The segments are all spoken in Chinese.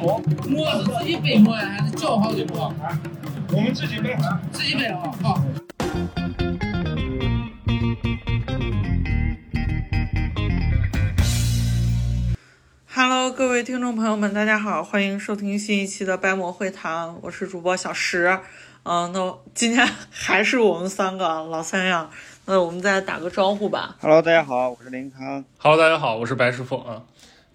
馍，馍是自己背馍呀，还是叫好的馍？我们自己背，自己背啊，好。Hello，各位听众朋友们，大家好，欢迎收听新一期的掰馍会谈，我是主播小石。嗯，那今天还是我们三个老三样，那我们再打个招呼吧。Hello，大家好，我是林康。Hello，大家好，我是白师傅啊。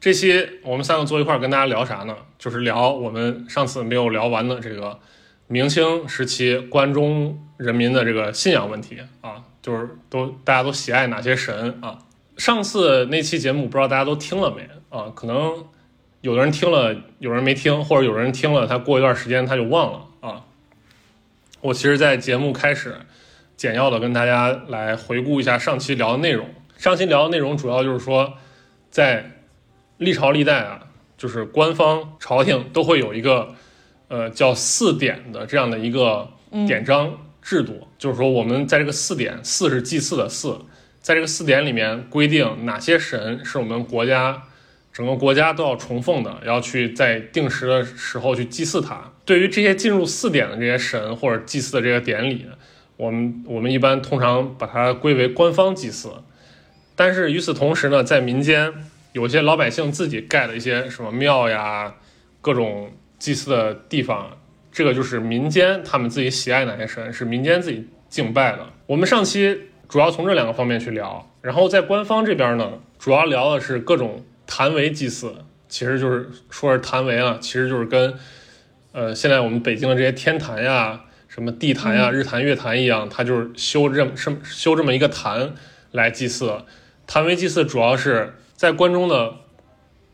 这期我们三个坐一块儿跟大家聊啥呢？就是聊我们上次没有聊完的这个明清时期关中人民的这个信仰问题啊，就是都大家都喜爱哪些神啊？上次那期节目不知道大家都听了没啊？可能有的人听了，有人没听，或者有人听了，他过一段时间他就忘了啊。我其实，在节目开始简要的跟大家来回顾一下上期聊的内容。上期聊的内容主要就是说，在历朝历代啊，就是官方朝廷都会有一个呃叫四典的这样的一个典章制度，就是说我们在这个四典，四是祭祀的四，在这个四典里面规定哪些神是我们国家整个国家都要崇奉的，要去在定时的时候去祭祀它。对于这些进入四典的这些神或者祭祀的这个典礼，我们我们一般通常把它归为官方祭祀。但是与此同时呢，在民间有些老百姓自己盖的一些什么庙呀，各种祭祀的地方，这个就是民间他们自己喜爱哪些神，是民间自己敬拜的。我们上期主要从这两个方面去聊，然后在官方这边呢，主要聊的是各种坛为祭祀，其实就是说是坛为啊，其实就是跟呃现在我们北京的这些天坛呀、什么地坛呀、日坛、月坛一样，它就是修这么修修这么一个坛来祭祀。坛为祭祀主要是在关中的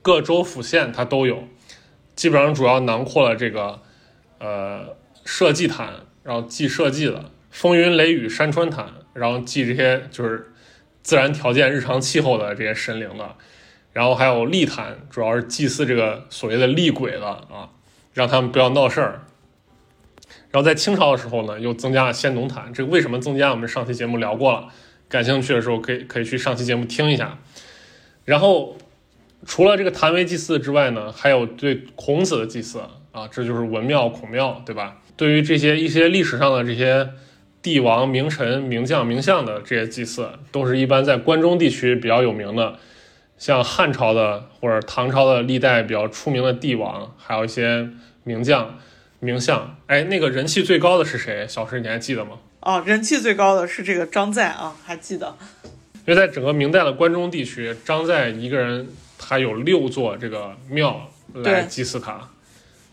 各州府县它都有，基本上主要囊括了这个呃社稷坛，然后祭社稷的风云雷雨山川坛，然后祭这些就是自然条件、日常气候的这些神灵的，然后还有历坛，主要是祭祀这个所谓的厉鬼的啊，让他们不要闹事儿。然后在清朝的时候呢，又增加了先农坛，这个为什么增加？我们上期节目聊过了，感兴趣的时候可以可以去上期节目听一下。然后除了这个坛为祭祀之外呢，还有对孔子的祭祀啊，这就是文庙、孔庙，对吧？对于这些一些历史上的这些帝王、名臣、名将、名相的这些祭祀，都是一般在关中地区比较有名的，像汉朝的或者唐朝的历代比较出名的帝王，还有一些名将、名相。哎，那个人气最高的是谁？小石你还记得吗？哦，人气最高的是这个张载啊，还记得？因为在整个明代的关中地区，张载一个人他有六座这个庙来祭祀他，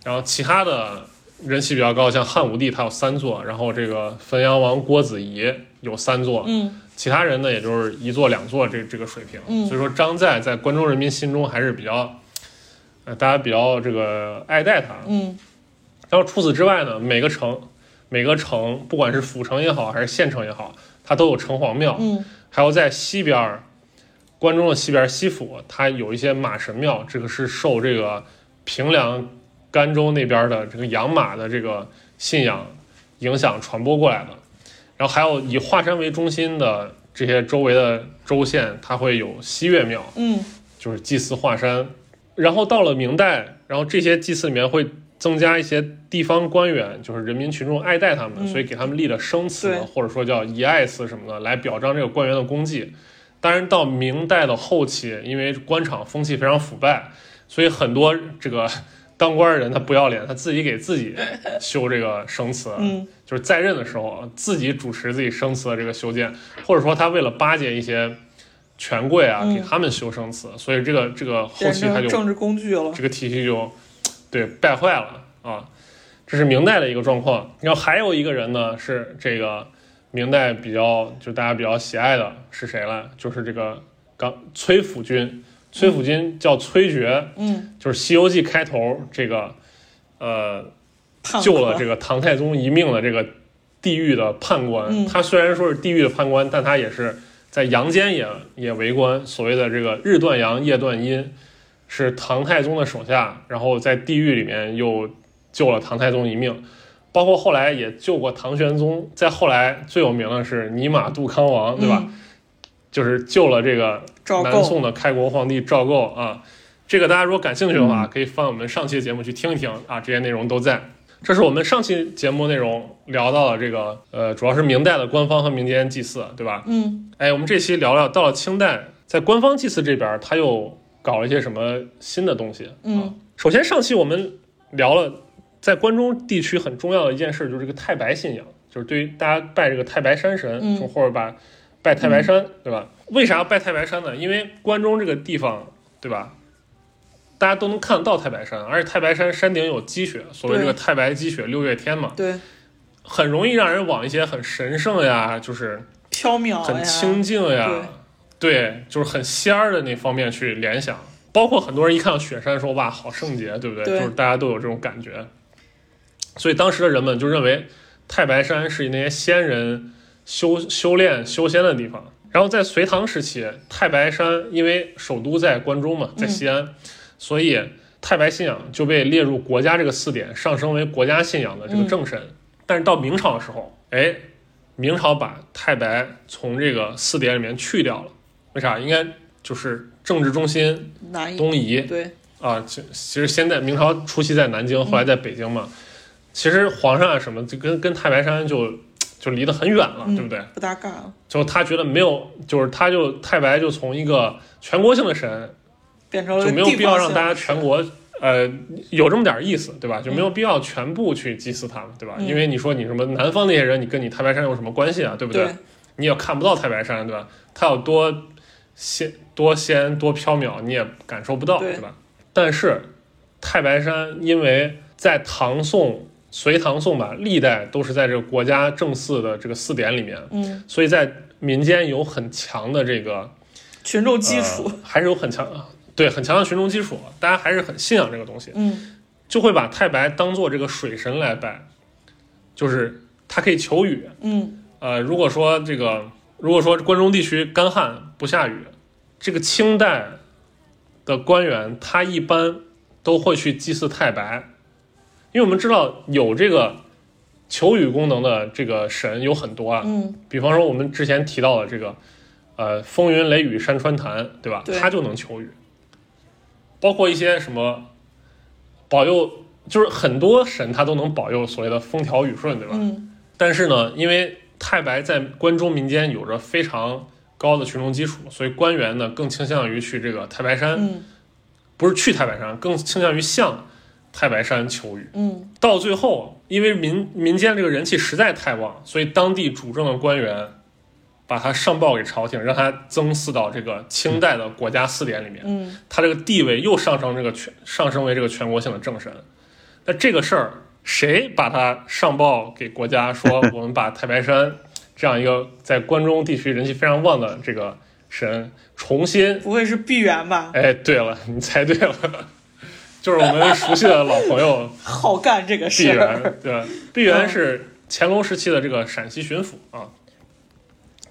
然后其他的人气比较高，像汉武帝他有三座，然后这个汾阳王郭子仪有三座，嗯，其他人呢也就是一座两座这这个水平，嗯。所以说张载在关中人民心中还是比较，呃，大家比较这个爱戴他，嗯。然后除此之外呢，每个城每个城不管是府城也好还是县城也好，它都有城隍庙，嗯还有在西边，关中的西边西府，它有一些马神庙，这个是受这个平凉、甘州那边的这个养马的这个信仰影响传播过来的。然后还有以华山为中心的这些周围的州县，它会有西岳庙，嗯就是祭祀华山。然后到了明代，然后这些祭祀里面会增加一些地方官员，就是人民群众爱戴他们，嗯所以给他们立了生祠，或者说叫遗爱祠什么的，来表彰这个官员的功绩。当然，到明代的后期，因为官场风气非常腐败，所以很多这个当官的人他不要脸，他自己给自己修这个生祠，嗯就是在任的时候自己主持自己生祠的这个修建，或者说他为了巴结一些权贵啊，嗯给他们修生祠，所以这个这个后期他就政治工具了。这个体系就对败坏了啊，这是明代的一个状况。然后还有一个人呢，是这个明代比较就大家比较喜爱的是谁了？就是这个刚崔府君，崔府君叫崔珏，嗯，就是《西游记》开头这个呃救了这个唐太宗一命的这个地狱的判官。嗯他虽然说是地狱的判官，但他也是在阳间也也为官，所谓的这个日断阳，夜断阴，是唐太宗的手下，然后在地狱里面又救了唐太宗一命。包括后来也救过唐玄宗，再后来最有名的是尼玛杜康王，对吧？嗯就是救了这个南宋的开国皇帝赵构啊，这个大家如果感兴趣的话，可以翻我们上期的节目去听一听啊，这些内容都在。这是我们上期节目内容聊到了这个，呃，主要是明代的官方和民间祭祀，对吧？嗯哎，我们这期聊聊到了清代，在官方祭祀这边，他又搞了一些什么新的东西？嗯啊，首先上期我们聊了，在关中地区很重要的一件事，就是这个太白信仰，就是对于大家拜这个太白山神，或者把拜太白山，对吧？为啥要拜太白山呢？因为关中这个地方，对吧？大家都能看得到太白山，而且太白山山顶有积雪，所谓这个太白积雪六月天嘛，对，很容易让人往一些很神圣呀，就是缥缈，很清静呀，对，就是很仙儿的那方面去联想。包括很多人一看到雪山说哇好圣洁，对不对？对就是大家都有这种感觉。所以当时的人们就认为太白山是那些仙人修修炼修仙的地方。然后在隋唐时期，太白山因为首都在关中嘛，在西安，所以太白信仰就被列入国家这个四点，上升为国家信仰的这个正神。但是到明朝的时候，哎，明朝把太白从这个四点里面去掉了，为啥？应该就是政治中心南夷，东移对，啊。其其实现在明朝初期在南京，后来在北京嘛。其实皇上啊什么，就跟跟太白山就就离得很远了，对不对？不搭嘎了，就他觉得没有，就是他就太白就从一个全国性的神，变成了就没有必要让大家全国。呃，有这么点意思，对吧？就没有必要全部去祭祀他们，对吧？嗯因为你说你什么南方那些人，你跟你太白山有什么关系啊？对不对，你也看不到太白山，对吧？他有多仙、多仙、多缥缈，你也感受不到，对。对吧？但是太白山，因为在唐宋、隋唐宋吧，历代都是在这个国家正祀的这个祀典里面，嗯，所以在民间有很强的这个群众基础，呃还是有很强对很强的群众基础，大家还是很信仰这个东西，嗯。就会把太白当做这个水神来拜，就是它可以求雨，嗯。呃，如果说这个，如果说关中地区干旱不下雨，这个清代的官员他一般都会去祭祀太白，因为我们知道有这个求雨功能的这个神有很多啊，嗯。比方说我们之前提到的这个，呃，风云雷雨山川潭，对吧？对。他就能求雨，包括一些什么保佑，就是很多神他都能保佑所谓的风调雨顺，对吧？嗯。但是呢，因为太白在关中民间有着非常高的群众基础，所以官员呢更倾向于去这个太白山，嗯不是去太白山，更倾向于向太白山求雨。嗯到最后，因为民民间这个人气实在太旺，所以当地主政的官员把他上报给朝廷，让他增祀到这个清代的国家四典里面。嗯他这个地位又上升这个全上升为这个全国性的政神。那这个事儿，谁把他上报给国家，说 我们把太白山这样一个在关中地区人气非常旺的这个神重新？不会是碧源吧？哎，对了，你猜对了，就是我们熟悉的老朋友 好干这个毕事儿，沅，对吧？毕沅是乾隆时期的这个陕西巡抚啊，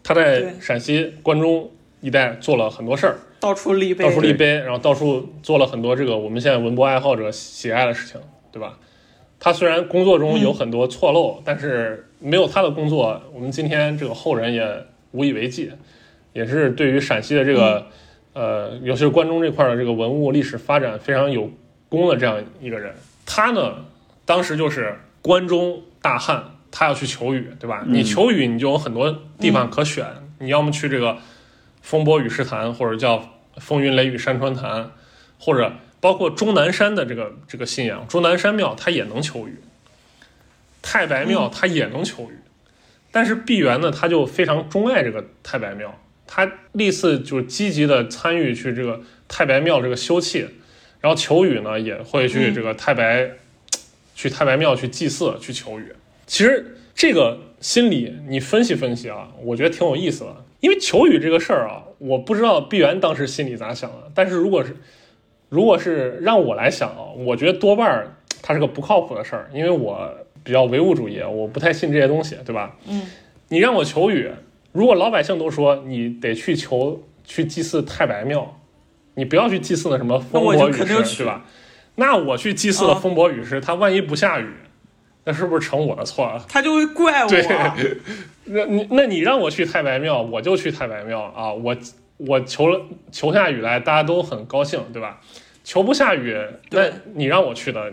他在陕西关中一带做了很多事儿。到处立碑，到处立碑，然后到处做了很多这个我们现在文博爱好者喜爱的事情，对吧？他虽然工作中有很多错漏，但是没有他的工作，我们今天这个后人也无以为继，也是对于陕西的这个、呃，尤其是关中这块的这个文物历史发展非常有功的这样一个人。他呢，当时就是关中大旱，他要去求雨，对吧？你求雨，你就有很多地方可选，你要么去这个风波雨势潭，或者叫风云雷雨山川潭，或者包括终南山的这个这个信仰，终南山庙它也能求雨，太白庙它也能求雨，但是毕沅呢，他就非常钟爱这个太白庙，他历次就是积极的参与去这个太白庙这个修葺，然后求雨呢也会去这个太白、去太白庙去祭祀去求雨。其实这个心理你分析分析啊，我觉得挺有意思的。因为求雨这个事儿啊，我不知道毕沅当时心里咋想的，但是如果是如果是让我来想啊，我觉得多半儿它是个不靠谱的事儿，因为我比较唯物主义，我不太信这些东西，对吧？嗯，你让我求雨，如果老百姓都说你得去求去祭祀太白庙，你不要去祭祀那什么风伯雨师，对吧？那我去祭祀了啊风伯雨师，他万一不下雨，那是不是成我的错了？他就会怪 我，对那你那你让我去太白庙，我就去太白庙啊！我我求了求下雨来，大家都很高兴，对吧？求不下雨，那你让我去的，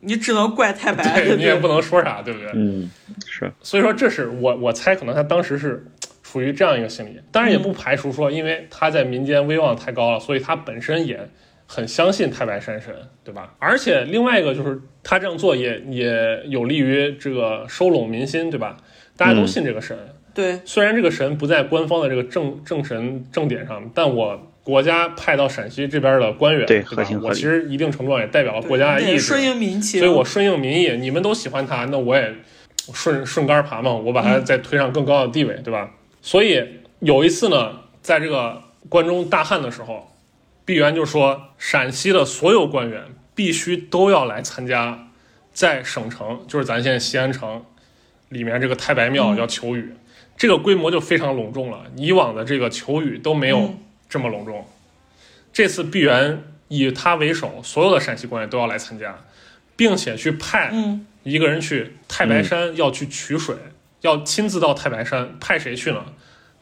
你只能怪太白，对你也不能说啥，对不对？嗯，是，所以说，这是我我猜，可能他当时是处于这样一个心理。当然，也嗯不排除说，因为他在民间威望太高了，所以他本身也很相信太白山神，对吧？而且另外一个就是，他这样做也也有利于这个收拢民心，对吧？大家都嗯信这个神，对，虽然这个神不在官方的这个正正神正典上，但我国家派到陕西这边的官员，对对吧？合情合理。我其实一定程度上也代表了国家的意志，顺应民情，所以我顺应民意，你们都喜欢他，那我也顺顺杆爬嘛，我把他再推上更高的地位，对吧？所以有一次呢，在这个关中大旱的时候，毕沅就说，陕西的所有官员必须都要来参加，在省城，就是咱现在西安城里面这个太白庙嗯要求雨，这个规模就非常隆重了，以往的这个求雨都没有嗯这么隆重。这次毕沅以他为首，所有的陕西官员都要来参加，并且去派嗯一个人去太白山要去取水，要亲自到太白山，派谁去呢？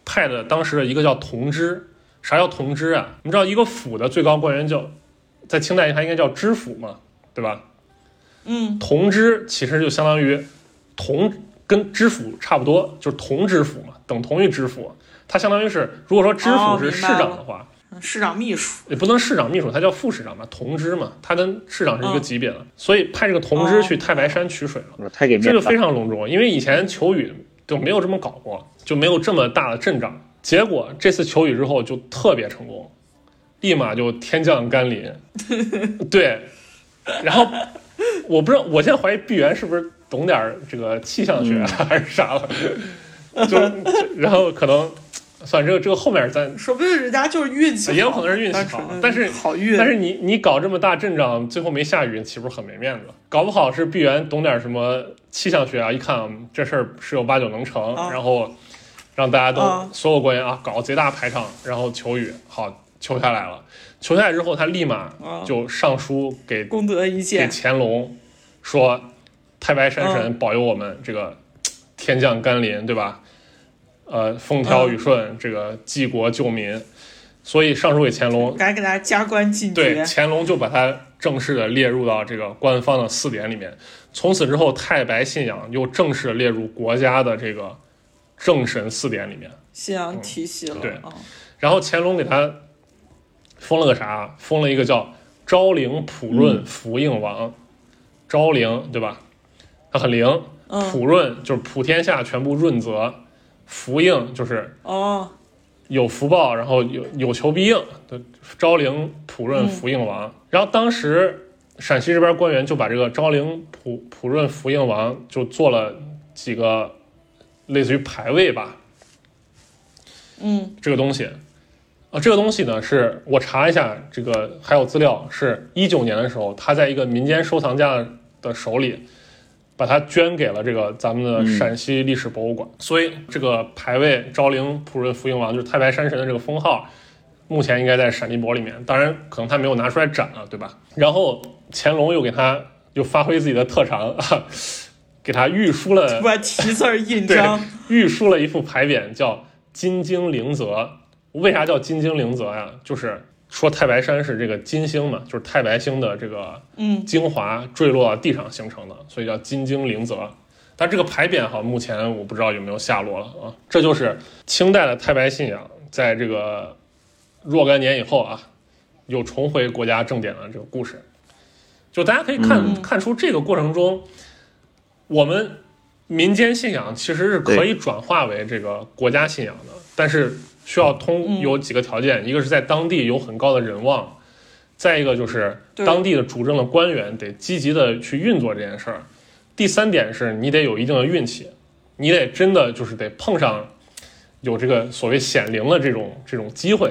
派的当时的一个叫同知。啥叫同知啊？你知道一个府的最高官员叫，在清代它应该叫知府嘛，对吧？嗯同知其实就相当于同跟知府差不多，就是同知府嘛，等同于知府。它相当于是，如果说知哦府是市长的话，嗯市长秘书，也不能市长秘书，他叫副市长嘛，同知嘛，他跟市长是一个嗯级别的，所以派这个同知哦去太白山取水了。我说太给面了这个非常隆重，因为以前求雨就没有这么搞过，就没有这么大的阵仗。结果这次求雨之后就特别成功，立马就天降甘霖。对，然后我不知道，我现在怀疑毕源是不是懂点这个气象学、啊还是啥了，就 就然后可能算这个这个后面咱说不定人家就是运气好，也有可能是运气好但是好运，但是你你搞这么大阵仗，最后没下雨，岂不是很没面子？搞不好是毕源懂点什么气象学啊，一看嗯这事儿十有八九能成，啊。然后让大家都、啊。所有官员啊搞贼大排场，然后求雨，好求下来了。求下来之后，他立马啊。就上书给功德一给件，乾隆说，太白山嗯神保佑我们这个天降甘霖，对吧？呃，风调雨顺，这个济国救民，所以上书给乾隆，该给大家加官进对，爵，乾隆就把它正式的列入到这个官方的四典里面。从此之后，太白信仰又正式地列入国家的这个正神四典里面。信仰体系了，对啊然后乾隆给他封了个啥？封了一个叫昭陵普润福应王。昭灵对吧？他很灵。嗯普润就是普天下全部润泽，福应就是哦，有福报，然后有有求必应的昭陵普润嗯福应王。然后当时陕西这边官员就把这个昭陵普普润福应王就做了几个类似于牌位吧，嗯这个东西。啊，这个东西呢，是我查一下，这个还有资料，是一九年的时候，他在一个民间收藏家的手里，把它捐给了这个咱们的嗯陕西历史博物馆。所以这个牌位昭陵普润福应王，就是太白山神的这个封号，目前应该在陕历博里面。当然，可能他没有拿出来展了，对吧？然后乾隆又给他又发挥自己的特长，给他御书了把题字印 对章，御书了一副牌匾，叫“金经灵泽”。为啥叫金经灵泽呀？就是说太白山是这个金星嘛，就是太白星的这个嗯精华坠落到地上形成的，所以叫金睛灵泽。但这个牌匾哈，目前我不知道有没有下落了啊。这就是清代的太白信仰，在这个若干年以后啊，又重回国家正典的这个故事。就大家可以看、嗯看出这个过程中，我们民间信仰其实是可以转化为这个国家信仰的，但是需要通嗯有几个条件，一个是在当地有很高的人望，再一个就是当地的主政的官员得积极的去运作这件事儿，第三点是你得有一定的运气，你得真的就是得碰上有这个所谓显灵的这种这种机会，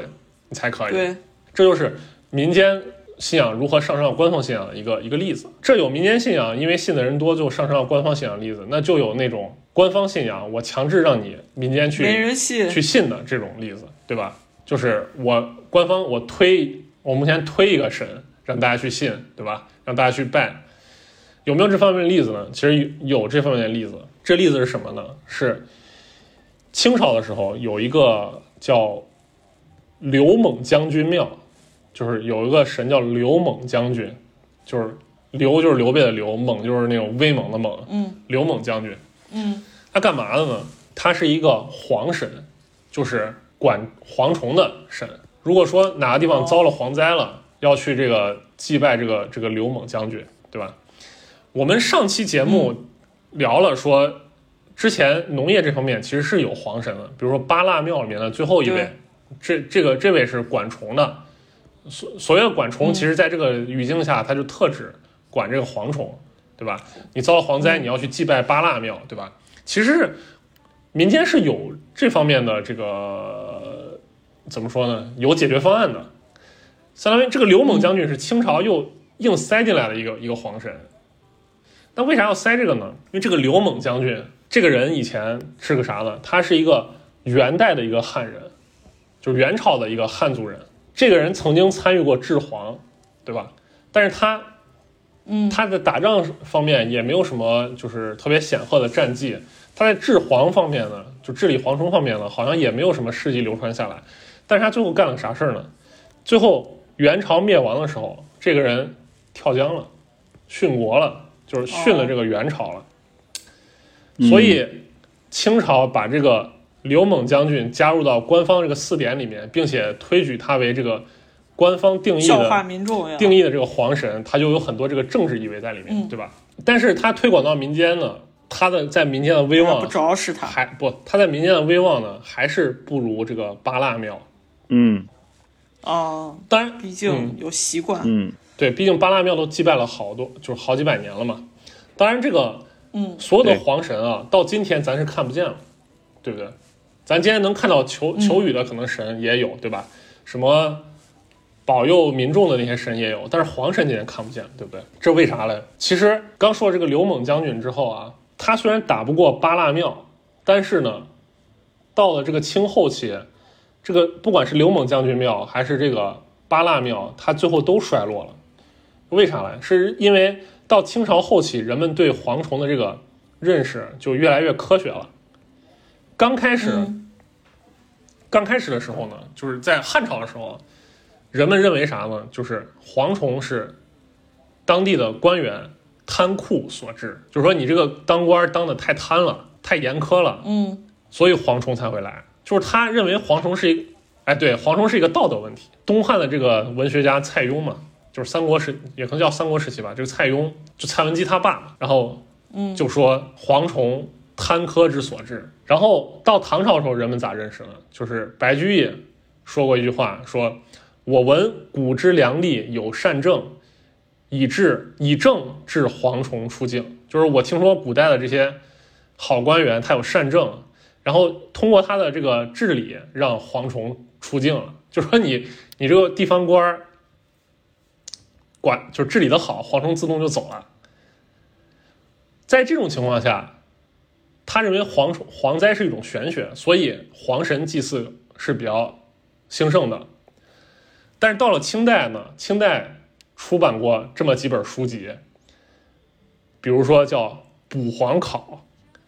你才可以。对，这就是民间信仰如何上升到官方信仰的一个一个例子。这有民间信仰，因为信的人多就上升到官方信仰的例子，那就有那种官方信仰，我强制让你民间去没人信，去信的这种例子，对吧？就是我官方我推，我目前推一个神让大家去信，对吧？让大家去拜，有没有这方面的例子呢？其实有有这方面的例子。这例子是什么呢？是清朝的时候有一个叫刘猛将军庙，就是有一个神叫刘猛将军，就是刘就是刘备的刘，猛就是那种威猛的猛，嗯刘猛将军。嗯他干嘛的呢？他是一个蝗神，就是管蝗虫的神。如果说哪个地方遭了蝗灾了，要去这个祭拜这个这个刘猛将军，对吧？我们上期节目聊了说，之前农业这方面其实是有黄神的，比如说八腊庙里面的最后一位，这这个这位是管虫的。所所谓的管虫，嗯其实在这个语境下，它就特指管这个蝗虫，对吧？你遭了蝗灾，嗯你要去祭拜八腊庙，对吧？其实民间是有这方面的这个怎么说呢？有解决方案的。相当于这个刘猛将军是清朝又硬塞进来的一个一个皇神。那为啥要塞这个呢？因为这个刘猛将军这个人以前是个啥呢？他是一个元代的一个汉人，就是元朝的一个汉族人。这个人曾经参与过治皇，对吧？但是他嗯他在打仗方面也没有什么就是特别显赫的战绩。他在治蝗方面呢，就治理蝗虫方面呢，好像也没有什么事迹流传下来。但是他最后干了啥事儿呢？最后元朝灭亡的时候，这个人跳江了，殉国了，就是殉了这个元朝了。所以清朝把这个刘猛将军加入到官方这个四典里面，并且推举他为这个官方定义的民众，定义的这个皇神，他就有很多这个政治意味在里面，嗯对吧？但是他推广到民间呢，他的在民间的威望不着实他。还不，他在民间的威望呢，还是不如这个八腊庙。嗯哦，当然，毕竟有习惯。嗯对，毕竟八腊庙都祭拜了好多，就是好几百年了嘛。当然，这个嗯所有的对皇神啊，到今天咱是看不见了，对不对？咱今天能看到求求雨的可能神也有，对吧？什么保佑民众的那些神也有，但是皇神今天看不见，对不对？这为啥嘞？其实刚说这个刘猛将军之后啊，他虽然打不过八腊庙，但是呢，到了这个清后期，这个不管是刘猛将军庙还是这个八腊庙，它最后都衰落了。为啥呢？是因为到清朝后期，人们对蝗虫的这个认识就越来越科学了。刚开始，刚开始的时候呢，就是在汉朝的时候，人们认为啥呢？就是蝗虫是当地的官员贪酷所致，就是说你这个当官当的太贪了，太严苛了，嗯所以蝗虫才会来。就是他认为蝗虫是一个，哎，对，蝗虫是一个道德问题。东汉的这个文学家蔡邕嘛，就是三国时，也可能叫三国时期吧。这个蔡邕就蔡文姬他爸嘛，然后嗯，就说蝗虫贪苛之所致。然后到唐朝的时候，人们咋认识呢？就是白居易说过一句话，说：“我闻古之良吏有善政，以治以政治蝗虫出境。”就是我听说古代的这些好官员，他有善政，然后通过他的这个治理，让蝗虫出境了。就说你你这个地方官儿管就治理的好，蝗虫自动就走了。在这种情况下，他认为蝗虫蝗灾是一种玄学，所以蝗神祭祀是比较兴盛的。但是到了清代呢，清代出版过这么几本书籍，比如说叫《捕蝗考》《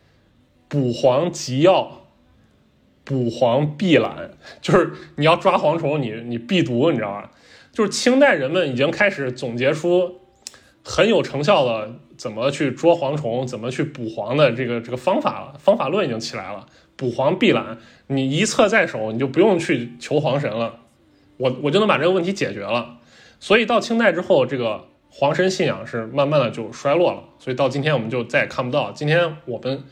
捕蝗集要》《捕蝗必览》，就是你要抓蝗虫，你你必读，你知道吧？就是清代人们已经开始总结出很有成效的怎么去捉蝗虫、怎么去捕蝗的这个这个方法了，方法论已经起来了。捕蝗必览，你一册在手，你就不用去求黄神了，我我就能把这个问题解决了。所以到清代之后，这个皇神信仰是慢慢的就衰落了。所以到今天我们就再也看不到。今天我们，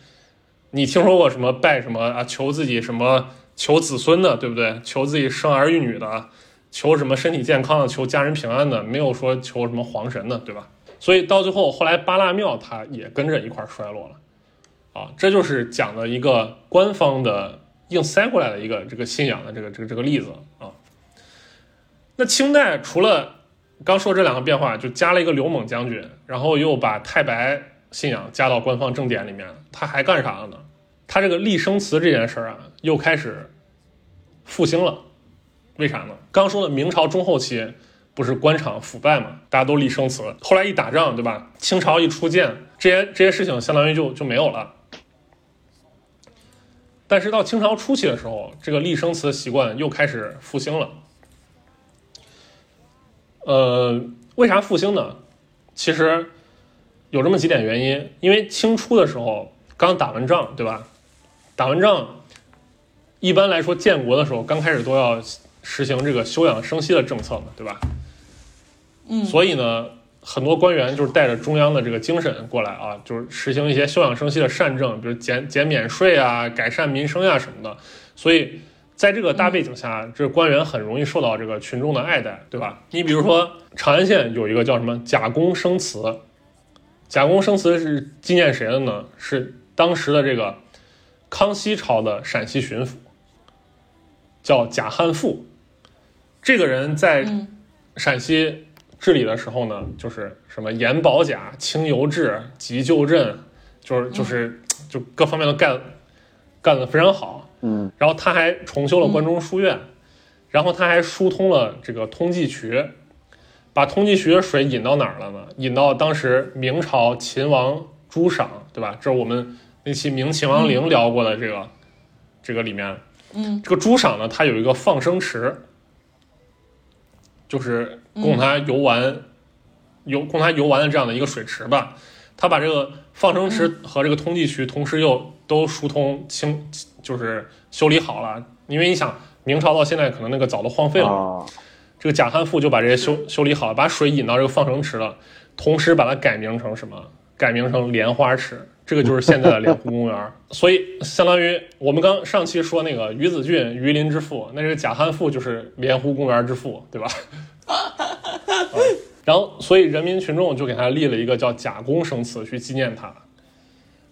你听说过什么拜什么啊？求自己什么求子孙的，对不对？求自己生儿育女的，求什么身体健康的，求家人平安的，没有说求什么皇神的，对吧？所以到最后，后来八腊庙它也跟着一块衰落了。啊，这就是讲的一个官方的硬塞过来的一个这个信仰的这个这个这个例子啊。那清代除了刚说这两个变化，就加了一个刘猛将军，然后又把太白信仰加到官方正典里面，他还干啥了呢？他这个立生祠这件事儿啊，又开始复兴了。为啥呢？刚说的明朝中后期不是官场腐败嘛，大家都立生祠，后来一打仗，对吧？清朝一出建，这些这些事情相当于就就没有了。但是到清朝初期的时候，这个立生祠的习惯又开始复兴了。呃，为啥复兴呢？其实有这么几点原因，因为清初的时候刚打完仗，对吧？打完仗，一般来说建国的时候刚开始都要实行这个休养生息的政策嘛，对吧？嗯，所以呢，很多官员就是带着中央的这个精神过来啊，就是实行一些休养生息的善政，比如减减免税啊、改善民生呀、什么的。所以在这个大背景下，这官员很容易受到这个群众的爱戴，对吧？你比如说长安县有一个叫什么贾公生祠，贾公生祠是纪念谁的呢？是当时的这个康熙朝的陕西巡抚，叫贾汉富。这个人在嗯陕西治理的时候呢，就是什么严保甲、清油治、急救镇，就是就是就各方面都干干得非常好。嗯，然后他还重修了关中书院，然后他还疏通了这个通济渠，把通济渠的水引到哪儿了呢？引到当时明朝秦王朱赏，对吧？这是我们那期《明秦王陵》聊过的这个、这个里面。嗯，这个朱赏呢，他有一个放生池，就是供他游玩、游供他游玩的这样的一个水池吧。他把这个放生池和这个通济渠同时又都疏通清，就是修理好了。因为你想，明朝到现在可能那个早都荒废了这个贾汉赋就把这些修修理好了，把水引到这个放生池了，同时把它改名成什么？改名成莲花池，这个就是现在的莲湖公园。所以相当于我们刚上期说那个于子俊鱼林之父，那这个贾汉赋就是莲湖公园之父，对吧？嗯 然后，所以人民群众就给他立了一个叫贾公生祠去纪念他。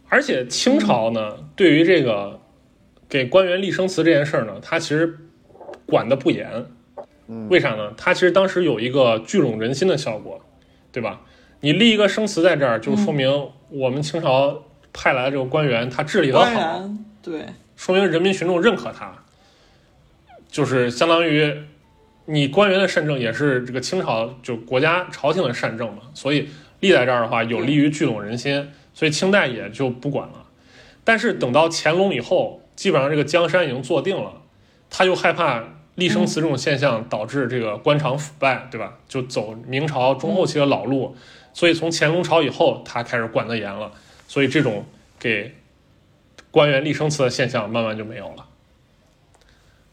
而且清朝呢，对于这个给官员立生祠这件事儿呢，他其实管得不严。为啥呢？他其实当时有一个聚拢人心的效果，对吧？你立一个生祠在这儿，就说明我们清朝派来的这个官员他治理的好，对，说明人民群众认可他，就是相当于你官员的善政也是这个清朝就国家朝廷的善政嘛，所以立在这儿的话有利于聚拢人心，所以清代也就不管了。但是等到乾隆以后，基本上这个江山已经坐定了，他又害怕立生祠这种现象导致这个官场腐败，对吧？就走明朝中后期的老路，所以从乾隆朝以后，他开始管得严了，所以这种给官员立生祠的现象慢慢就没有了。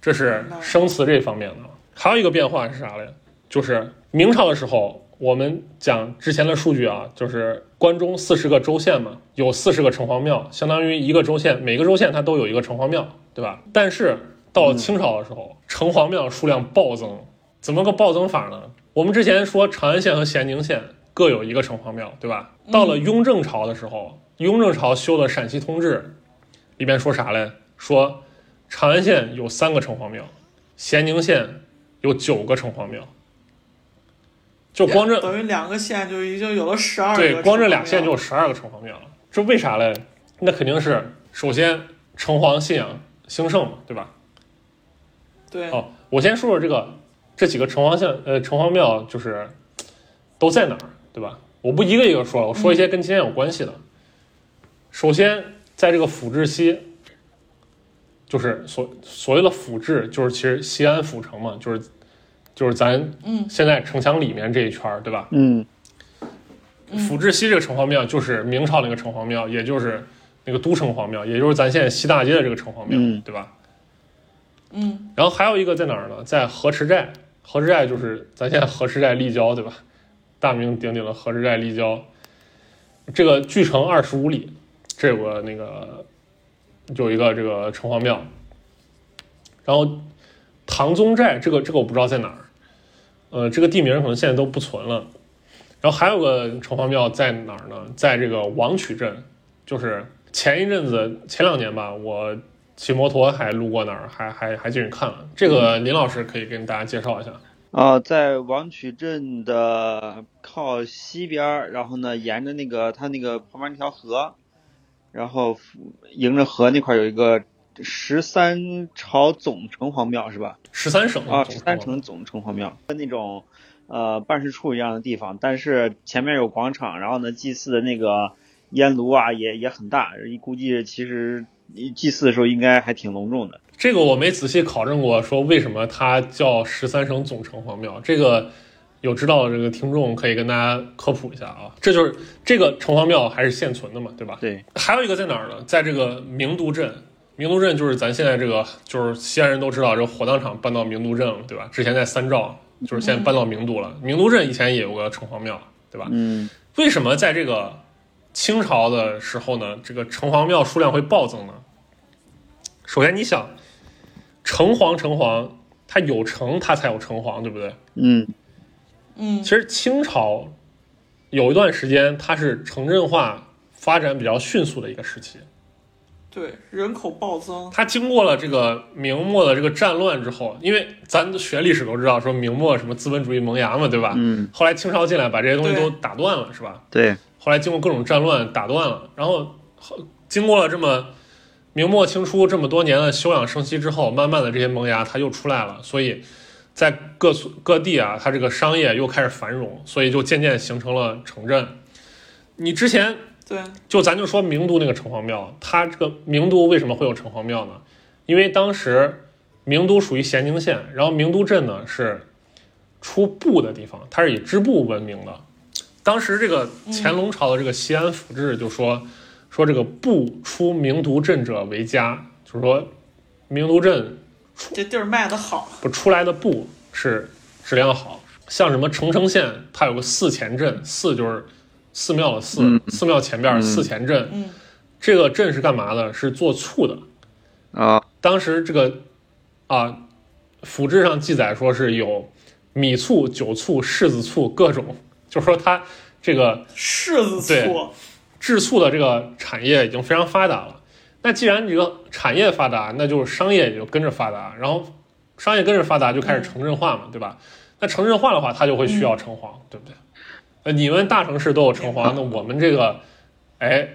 这是生祠这方面的。还有一个变化是啥嘞？就是明朝的时候，我们讲之前的数据啊，就是关中四十个州县嘛，有四十个城隍庙，相当于一个州县，每个州县它都有一个城隍庙，对吧？但是到了清朝的时候，城隍庙数量暴增，怎么个暴增法呢？我们之前说长安县和咸宁县各有一个城隍庙，对吧？到了雍正朝的时候，雍正朝修的《陕西通志》里边说啥嘞？说长安县有三个城隍庙，咸宁县有九个城隍庙，就光这等于两个县就已经有了十二个。对，光这俩县就有十二个城隍庙了。这为啥嘞？那肯定是首先城隍信仰兴盛嘛，对吧？对，哦，我先说说这个这几个城隍县呃城隍庙就是都在哪儿，对吧？我不一个一个说了，我说一些跟今天有关系的。首先，在这个府治西，就是所所谓的府治，就是其实西安府城嘛，就是就是咱嗯现在城墙里面这一圈儿，对吧？嗯府治西这个城隍庙就是明朝那个城隍庙，也就是那个都城隍庙，也就是咱现在西大街的这个城隍庙，嗯对吧？嗯然后还有一个在哪儿呢？在河池寨，河池寨就是咱现在河池寨立交，对吧？大名鼎鼎的河池寨立交，这个距城二十五里，这有个那个有一个这个城隍庙。然后唐宗寨这个这个我不知道在哪儿，呃，这个地名可能现在都不存了。然后还有个城隍庙在哪儿呢？在这个王曲镇，就是前一阵子前两年吧，我骑摩托还路过那儿，还还还进去看了。这个林老师可以跟大家介绍一下。啊，在王曲镇的靠西边，然后呢，沿着那个它那个旁边那条河，然后迎着河那块儿有一个十三朝总城隍庙是吧？十三省啊，十三城总城隍庙跟那种呃办事处一样的地方，但是前面有广场，然后呢，祭祀的那个烟炉啊也也很大，估计其实祭祀的时候应该还挺隆重的。这个我没仔细考证过，说为什么它叫十三省总城隍庙。这个有知道的这个听众可以跟大家科普一下啊。这就是这个城隍庙还是现存的嘛，对吧？对，还有一个在哪儿呢？在这个明都镇。名都镇就是咱现在这个，就是西安人都知道，这个火葬场搬到明都镇了，对吧？之前在三兆，就是现在搬到明都了。明都镇以前也有个城隍庙，对吧？嗯，为什么在这个清朝的时候呢，这个城隍庙数量会暴增呢？首先，你想，城隍城隍，它有城，它才有城隍，对不对？嗯嗯其实清朝有一段时间，它是城镇化发展比较迅速的一个时期。对，人口暴增，它经过了这个明末的这个战乱之后，因为咱学历史都知道，说明末什么资本主义萌芽嘛，对吧？嗯，后来清朝进来，把这些东西都打断了，是吧？对，后来经过各种战乱打断了，然后后经过了这么明末清初这么多年的休养生息之后，慢慢的这些萌芽它又出来了，所以在各所各地啊，它这个商业又开始繁荣，所以就渐渐形成了城镇。你之前对，就咱就说明都那个城隍庙，它这个明都为什么会有城隍庙呢？因为当时明都属于咸宁县，然后明都镇呢是出布的地方，它是以织布闻名的。当时这个乾隆朝的这个西安府志就说、说这个布出明都镇者为佳，就是说明都镇这地儿卖的好，不出来的布是质量好，像什么澄城县，它有个四前镇，四就是寺庙的寺，嗯寺庙前边寺前镇，嗯这个镇是干嘛的？是做醋的。啊，当时这个啊，府志上记载说是有米醋、酒醋、柿子醋各种，就是说它这个柿子对醋，制醋的这个产业已经非常发达了。那既然这个产业发达，那就是商业也就跟着发达，然后商业跟着发达就开始城镇化嘛，对吧？那城镇化的话，它就会需要城隍，对不对？呃，你们大城市都有城隍，那我们这个，哎，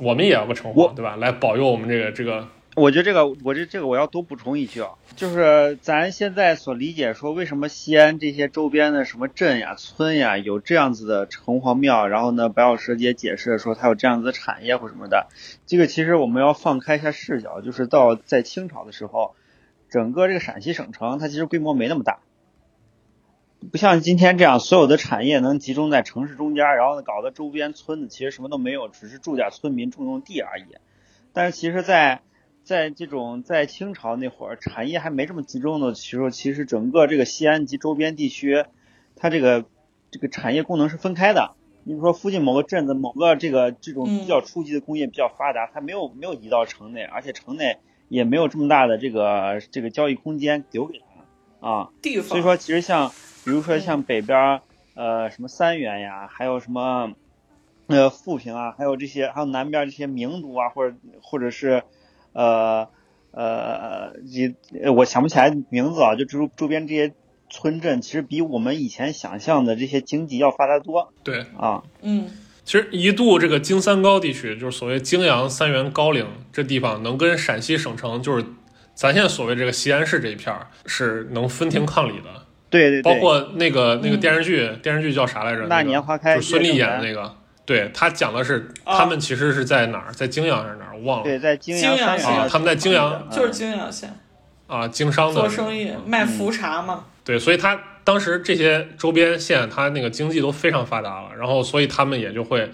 我们也要个城我隍，对吧？来保佑我们这个这个，我觉得这个，我这这个我要多补充一句啊，就是咱现在所理解说，为什么西安这些周边的什么镇呀、村呀有这样子的城隍庙，然后呢，白老师也解释说它有这样子的产业或什么的，这个其实我们要放开一下视角，就是到在清朝的时候，整个这个陕西省城它其实规模没那么大，不像今天这样，所有的产业能集中在城市中间，然后呢搞得周边村子其实什么都没有，只是住点村民种种地而已。但是其实在，在这种在清朝那会儿，产业还没这么集中的时候，其实整个这个西安及周边地区，它这个这个产业功能是分开的。你比如说附近某个镇子、某个这个这种比较初级的工业比较发达，它没有没有移到城内，而且城内也没有这么大的这个这个交易空间留给它啊。地方，所以说，其实像比如说像北边儿呃什么三原呀，还有什么呃富平啊，还有这些，还有南边这些名都啊，或者或者是呃呃也呃我想不起来名字啊，就周周边这些村镇，其实比我们以前想象的这些经济要发达多对，啊。嗯其实一度这个京三高地区，就是所谓泾阳、三原、高陵这地方，能跟陕西省城，就是咱现在所谓这个西安市这一片儿，是能分庭抗礼的。对包括那个那个嗯电视剧，电视剧叫啥来着？那个年花开就是孙俪演的那个。对他讲的是，啊他们其实是在哪儿，在泾阳还是哪儿？我忘了。对在泾阳泾阳县。啊他们在泾阳。就是泾阳县。啊，经商的。做生意卖茯茶嘛，对，所以他当时这些周边县，他那个经济都非常发达了，然后所以他们也就会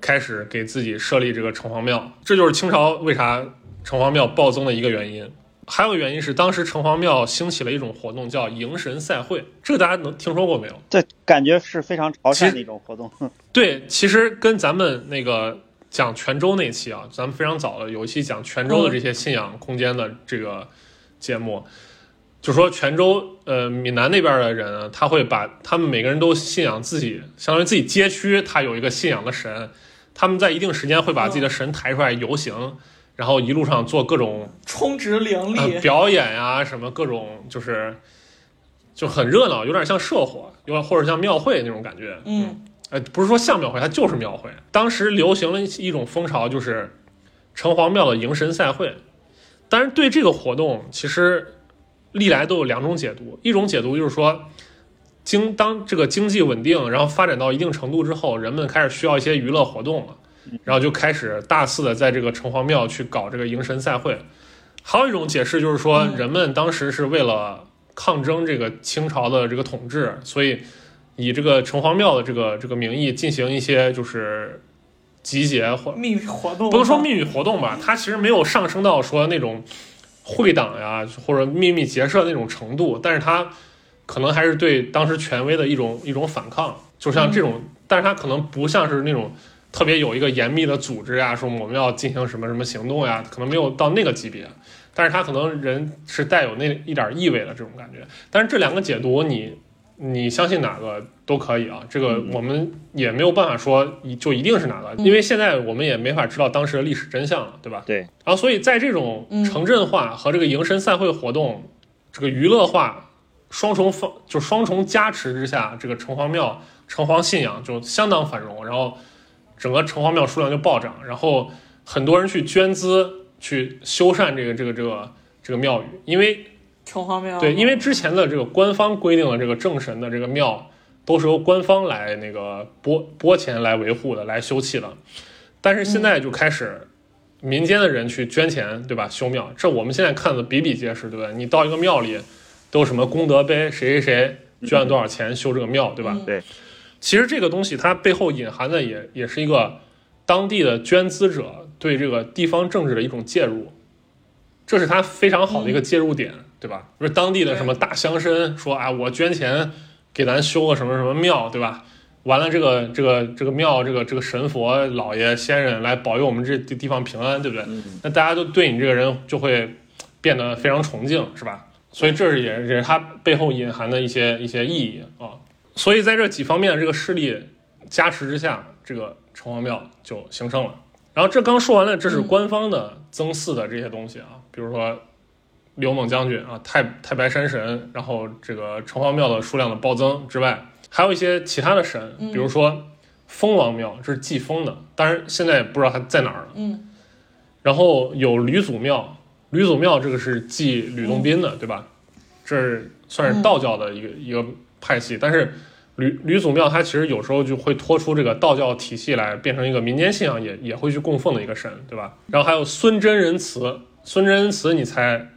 开始给自己设立这个城隍庙，这就是清朝为啥城隍庙暴增的一个原因。还有原因是当时城隍庙兴起了一种活动叫迎神赛会，这个大家能听说过没有？对感觉是非常潮汕的一种活动。对，其实跟咱们那个讲泉州那期啊，咱们非常早的有一期讲泉州的这些信仰空间的这个节目，就说泉州呃闽南那边的人啊，他会把他们每个人都信仰自己，相当于自己街区他有一个信仰的神，他们在一定时间会把自己的神抬出来游行，然后一路上做各种充值灵呃力，表演呀、什么各种就是就很热闹，有点像社火，有点或者像庙会那种感觉，嗯呃，不是说像庙会，它就是庙会。当时流行了一种风潮，就是城隍庙的迎神赛会。但是对这个活动，其实历来都有两种解读。一种解读就是说，经当这个经济稳定，然后发展到一定程度之后，人们开始需要一些娱乐活动了，然后就开始大肆的在这个城隍庙去搞这个迎神赛会。还有一种解释就是说，嗯。人们当时是为了抗争这个清朝的这个统治，所以以这个城隍庙的这个这个名义进行一些就是集结或秘密活动不能说秘密活动吧，它其实没有上升到说那种会党呀或者秘密结社那种程度，但是它可能还是对当时权威的一种一种反抗，就像这种，但是它可能不像是那种特别有一个严密的组织呀，说我们要进行什么什么行动呀，可能没有到那个级别，但是他可能人是带有那一点意味的这种感觉，但是这两个解读你。你相信哪个都可以啊，这个我们也没有办法说一就一定是哪个，因为现在我们也没法知道当时的历史真相了，对吧？对。然后，所以在这种城镇化和这个迎神散会活动，这个娱乐化双重方就双重加持之下，这个城隍庙城隍信仰就相当繁荣，然后整个城隍庙数量就暴涨，然后很多人去捐资去修缮这个这个这个这个庙宇，因为。城隍庙对，因为之前的这个官方规定的这个正神的这个庙，都是由官方来那个拨拨钱来维护的，来修葺的。但是现在就开始民间的人去捐钱，对吧？修庙，这我们现在看的比比皆是，对不对？你到一个庙里，都什么功德碑，谁谁谁捐了多少钱修这个庙，对吧？对。其实这个东西它背后隐含的也也是一个当地的捐资者对这个地方政治的一种介入，这是他非常好的一个介入点。对吧？不是当地的什么大乡绅说啊，我捐钱给咱修个什么什么庙，对吧？完了，这个这个这个庙，这个这个神佛老爷仙人来保佑我们这地地方平安，对不对？那大家都对你这个人就会变得非常崇敬，是吧？所以这是也是它背后隐含的一些一些意义啊。所以在这几方面的这个势力加持之下，这个城隍庙就兴盛了。然后这刚说完了，这是官方的增祀的这些东西啊，比如说。刘猛将军啊，太太白山神，然后这个城隍庙的数量的暴增之外，还有一些其他的神，比如说封王庙，这是祭风的，当然现在也不知道它在哪儿了。嗯。然后有吕祖庙，吕祖庙这个是祭吕洞宾的，对吧？这是算是道教的一个一个派系，但是吕吕祖庙它其实有时候就会脱出这个道教体系来，变成一个民间信仰，也也会去供奉的一个神，对吧？然后还有孙真人祠，孙真人祠，你猜？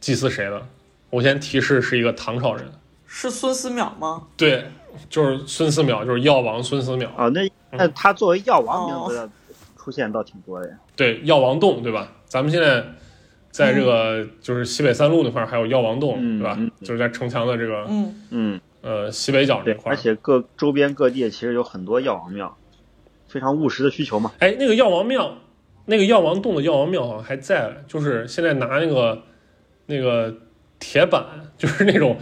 祭祀谁的？我先提示是一个唐朝人，是孙思邈吗？对，就是孙思邈，就是药王孙思邈。哦，那那他作为药王名字出现倒挺多的呀。对，药王洞，对吧？咱们现在在这个就是西北三路那块还有药王洞，对吧？就是在城墙的这个嗯嗯呃西北角这块。而且各周边各地其实有很多药王庙，非常务实的需求嘛。哎，那个药王庙，那个药王洞的药王庙好像还在，就是现在拿那个。那个铁板 就是那种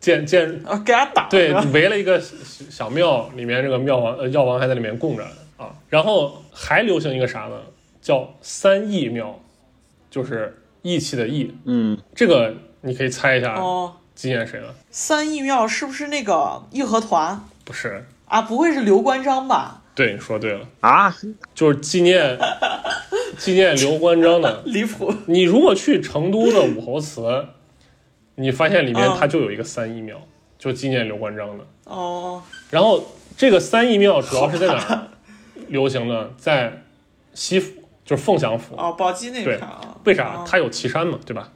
建建啊，给他打对，围了一个小庙，里面这个庙王呃药王还在里面供着啊。然后还流行一个啥呢？叫三义庙，就是义气的义。嗯，这个你可以猜一下哦，纪念谁了？三义庙是不是那个义和团？不是啊，不会是刘关张吧？对，你说对了啊，就是纪念。纪念刘关张的离谱。你如果去成都的武侯祠，你发现里面它就有一个三义庙，就纪念刘关张的。哦。然后这个三义庙主要是在哪儿 流行呢？在西府，就是凤翔府。哦，宝鸡那边为啥？它有岐山嘛，对吧？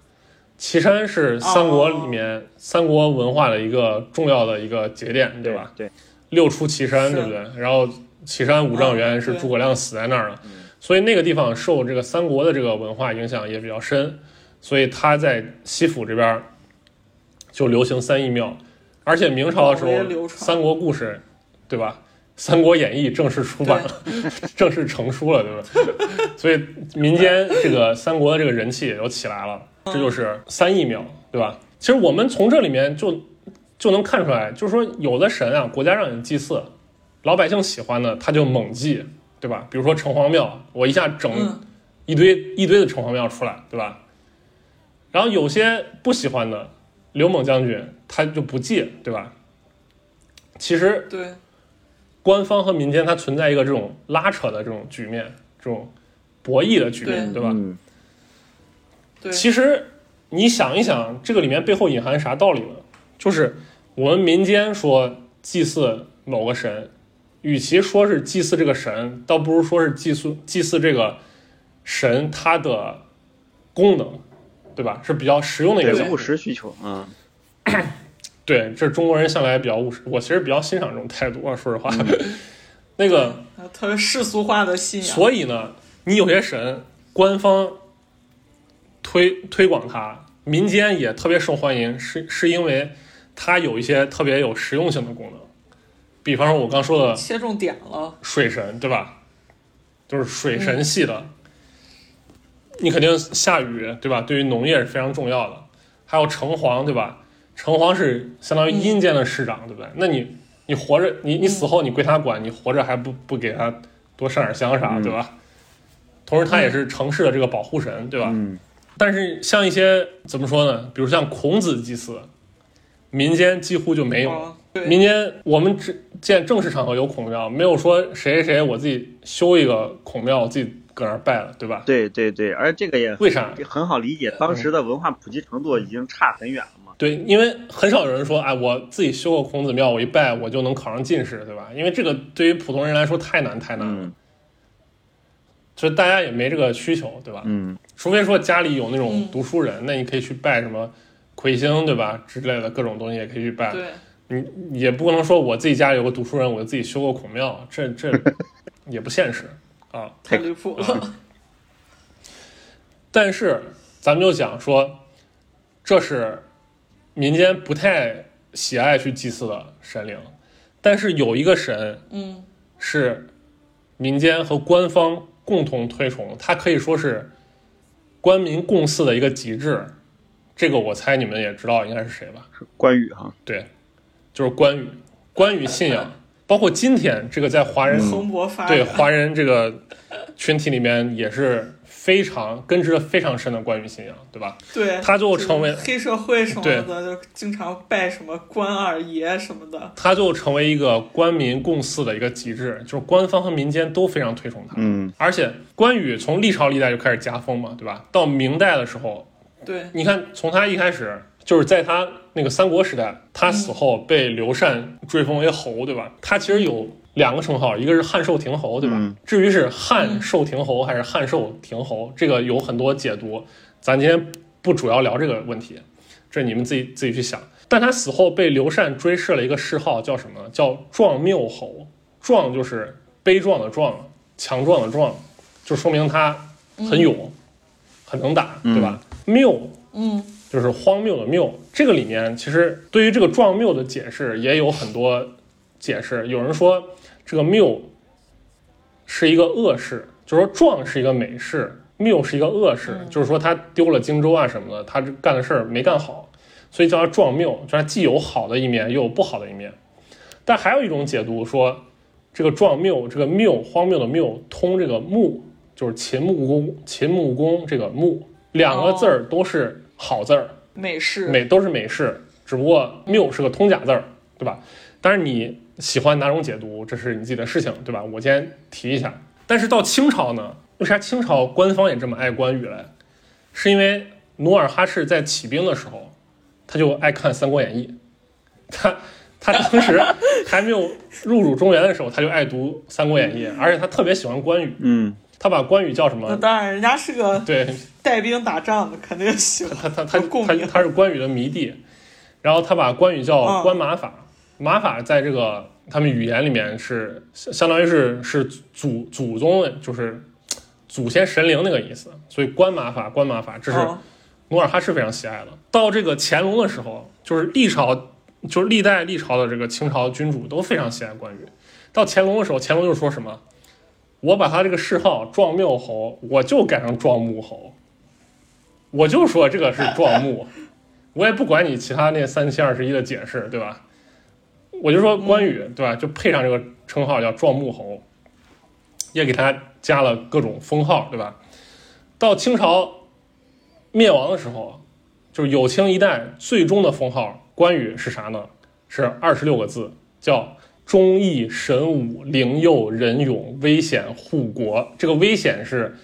岐山是三国里面三国文化的一个重要的一个节点，对吧？对。六出岐山，对不对？然后岐山五丈原是诸葛亮死在那儿了。所以那个地方受这个三国的这个文化影响也比较深，所以他在西府这边就流行三义庙，而且明朝的时候三国故事，对吧？三国演义正式出版了，正式成书了，对吧？所以民间这个三国的这个人气也就起来了，这就是三亿庙，对吧？其实我们从这里面就就能看出来，就是说有的神啊，国家让你祭祀，老百姓喜欢的他就猛祭。对吧？比如说城隍庙，我一下整一堆一堆的城隍庙出来，对吧？然后有些不喜欢的刘猛将军，他就不祭，对吧？其实对官方和民间它存在一个这种拉扯的这种局面，这种博弈的局面，对吧？对。其实你想一想，这个里面背后隐含啥道理呢？就是我们民间说祭祀某个神。与其说是祭祀这个神，倒不如说是祭祀祭祀这个神它的功能，对吧？是比较实用的一个务实需求。嗯，对，这中国人向来比较务实，我其实比较欣赏这种态度啊，说实话。那个，啊特别世俗化的信仰。所以呢，你有些神，官方推推广它，民间也特别受欢迎，是是因为它有一些特别有实用性的功能，比方说我刚说的切重点了，水神，对吧？就是水神系的，你肯定下雨，对吧？对于农业是非常重要的。还有城隍，对吧？城隍是相当于阴间的市长，对不对？那你你活着，你你死后你归他管，你活着还不不给他多上点香啥，嗯对吧？同时他也是城市的这个保护神，对吧？嗯但是像一些怎么说呢？比如像孔子祭祀，民间几乎就没有。哦，民间我们只见正式场合有孔庙，没有说谁谁谁我自己修一个孔庙，我自己搁那儿拜了，对吧？对对对，而这个也为啥？很好理解，当时的文化普及程度已经差很远了嘛。对，因为很少有人说，哎，我自己修个孔子庙，我一拜我就能考上进士，对吧？因为这个对于普通人来说太难太难了，嗯所以大家也没这个需求，对吧？嗯除非说家里有那种嗯读书人，那你可以去拜什么魁星，对吧？之类的各种东西也可以去拜。对，你也不能说我自己家里有个读书人，我就自己修个孔庙，这这 也不现实啊。太离谱了。但是咱们就讲说，这是民间不太喜爱去祭祀的神灵，但是有一个神嗯，是民间和官方共同推崇，它可以说是官民共祀的一个极致。这个我猜你们也知道应该是谁吧？是关羽哈，对，就是关羽，关羽信仰，包括今天这个在华人。对华人这个群体里面也是非常根植的非常深的关羽信仰，对吧？对，他最后成为就黑社会什么的，就经常拜什么关二爷什么的。他就成为一个官民共祀的一个极致，就是官方和民间都非常推崇他。嗯而且关羽从历朝历代就开始加封嘛，对吧？到明代的时候，对，你看从他一开始就是在他那个三国时代，他死后被刘禅追封为侯，对吧？他其实有两个称号，一个是汉寿亭侯，对吧？嗯至于是汉寿亭侯还是汉寿亭侯，这个有很多解读，咱今天不主要聊这个问题，这你们自己自己去想。但他死后被刘禅追谥了一个谥号，叫什么？叫壮缪侯。壮就是悲壮的壮，强壮的壮，就说明他很勇，很能打，对吧？缪嗯，就是荒谬的谬。这个里面其实对于这个壮缪的解释也有很多解释。有人说这个谬是一个恶事，就是说壮是一个美事，谬是一个恶事，就是说他丢了荆州啊什么的，他干的事儿没干好，所以叫他壮谬，就他既有好的一面，又有不好的一面。但还有一种解读说，这个壮谬，这个谬荒谬的谬，通这个木，就是秦穆公，秦穆公这个穆两个字儿都是好字儿，美式。美都是美式，只不过谬是个通假字儿，对吧？但是你喜欢哪种解读，这是你自己的事情，对吧？我今天提一下。但是到清朝呢，为啥清朝官方也这么爱关羽嘞？是因为努尔哈赤在起兵的时候，他就爱看《三国演义》，他他当时 还没有入主中原的时候，他就爱读《三国演义》，而且他特别喜欢关羽，嗯他把关羽叫什么那么？当然，人家是个对，带兵打仗的，肯定喜欢。他他他他他是关羽的迷弟，然后他把关羽叫嗯关马法，马法在这个他们语言里面是相相当于是是祖祖宗，就是祖先神灵那个意思，所以关马法关马法这是哦努尔哈赤非常喜爱的。到这个乾隆的时候，就是历朝就是历代历朝的这个清朝君主都非常喜爱关羽。到乾隆的时候，乾隆就说什么？我把他这个谥号壮缪侯，我就改成壮穆侯，我就说这个是壮穆，我也不管你其他那三七二十一的解释，对吧？我就说关羽，对吧？就配上这个称号叫壮穆侯，也给他加了各种封号，对吧？到清朝灭亡的时候，就是有清一代最终的封号，关羽是啥呢？是二十六个字，叫忠义神武灵佑仁勇危险护国。这个危险是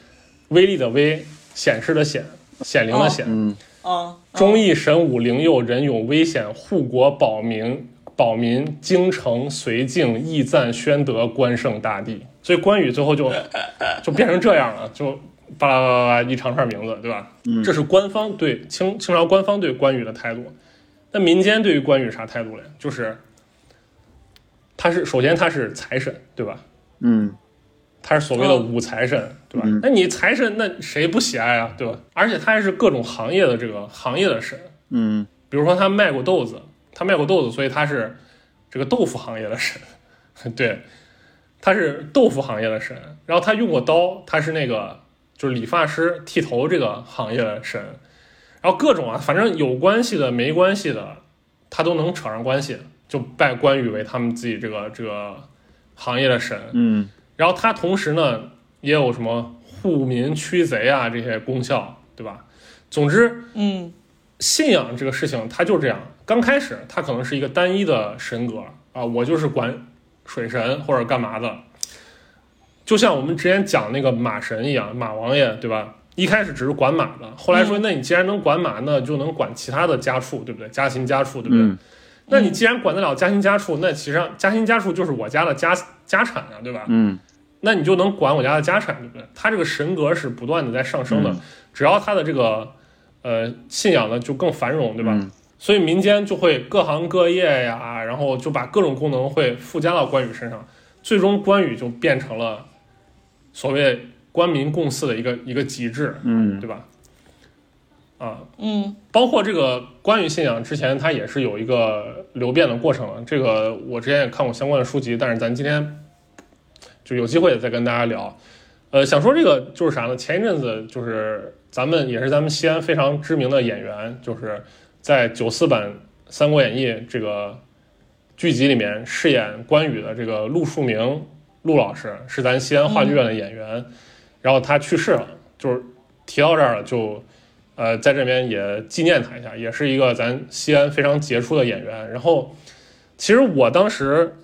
威力的威，显示的显，显灵的显。忠义神武灵佑仁勇危险护国保民保民京城绥靖义赞宣德关圣大帝。所以关羽最后就就变成这样了，就巴拉巴拉巴拉一长串名字，对吧？嗯这是官方对清清朝官方对关羽的态度。那民间对于关羽啥态度嘞？就是他是首先他是财神，对吧？嗯他是所谓的武财神，对吧？嗯那你财神，那谁不喜爱啊，对吧？而且他还是各种行业的这个行业的神，嗯比如说他卖过豆子，他卖过豆子，所以他是这个豆腐行业的神，对，他是豆腐行业的神。然后他用过刀，他是那个就是理发师剃头这个行业的神。然后各种啊，反正有关系的没关系的，他都能扯上关系，就拜关羽为他们自己这个这个行业的神。嗯然后他同时呢，也有什么护民驱贼啊这些功效，对吧？总之，嗯信仰这个事情，他就是这样。刚开始，他可能是一个单一的神格啊，我就是管水神或者干嘛的，就像我们之前讲那个马神一样，马王爷，对吧？一开始只是管马的，后来说，那你既然能管马，那就能管其他的家畜，对不对？家禽家畜，对不对？嗯那你既然管得了家禽家畜，那其实上家禽家畜就是我家的家家产啊、对吧？嗯那你就能管我家的家产，对不对？他这个神格是不断的在上升的，嗯只要他的这个呃信仰呢就更繁荣，对吧？嗯所以民间就会各行各业呀，然后就把各种功能会附加到关羽身上，最终关羽就变成了所谓官民共祀的一个一个极致，嗯对吧？啊，嗯包括这个关羽信仰之前，它也是有一个流变的过程的。这个我之前也看过相关的书籍，但是咱今天就有机会再跟大家聊。呃，想说这个就是啥呢？前一阵子就是咱们也是咱们西安非常知名的演员，就是在九四版《三国演义》这个剧集里面饰演关羽的这个陆树铭陆老师，是咱西安话剧院的演员，然后他去世了，就是提到这儿了就。呃，在这边也纪念他一下，也是一个咱西安非常杰出的演员。然后，其实我当时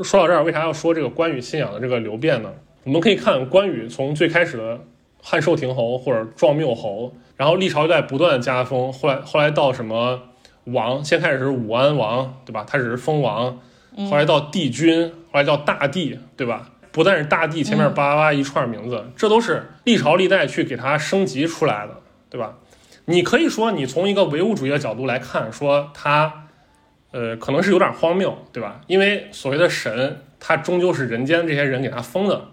说到这儿，为啥要说这个关羽信仰的这个流变呢？我们可以看关羽从最开始的汉寿亭侯或者壮缪侯，然后历朝历代不断的加封，后来后来到什么王，先开始是武安王，对吧？他只是封王，后来到帝君，后来叫大帝，对吧？不但是大帝前面叭叭叭一串名字，这都是历朝历代去给他升级出来的，对吧？你可以说你从一个唯物主义的角度来看，说他，呃，可能是有点荒谬，对吧？因为所谓的神，他终究是人间这些人给他封的，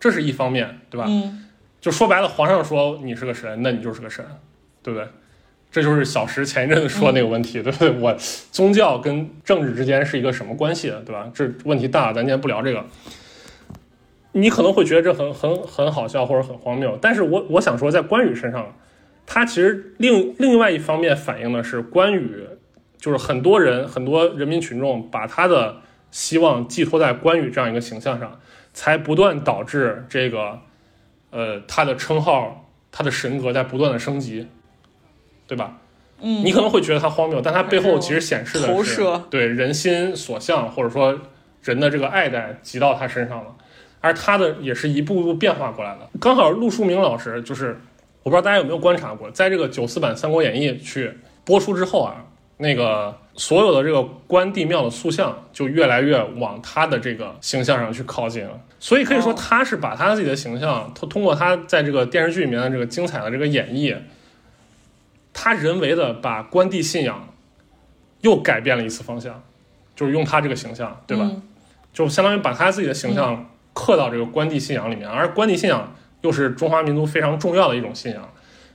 这是一方面，对吧？嗯就说白了，皇上说你是个神，那你就是个神，对不对？这就是小石前一阵子说的那个问题，对不对？我宗教跟政治之间是一个什么关系，对吧？这问题大，咱今天不聊这个。你可能会觉得这很很很好笑或者很荒谬，但是我我想说，在关羽身上，他其实另另外一方面反映的是关羽，就是很多人很多人民群众把他的希望寄托在关羽这样一个形象上，才不断导致这个呃他的称号、他的神格在不断的升级，对吧？嗯，你可能会觉得他荒谬，但他背后其实显示的是对人心所向，或者说人的这个爱戴集到他身上了，而他的也是一步步变化过来的。刚好陆树铭老师就是，我不知道大家有没有观察过，在这个九四版《三国演义》去播出之后啊，那个所有的这个关帝庙的塑像就越来越往他的这个形象上去靠近了。所以可以说，哦他是把他自己的形象，他通过他在这个电视剧里面的这个精彩的这个演绎，他人为的把关帝信仰又改变了一次方向，就是用他这个形象，对吧？嗯就相当于把他自己的形象刻到这个关帝信仰里面，而关帝信仰又是中华民族非常重要的一种信仰，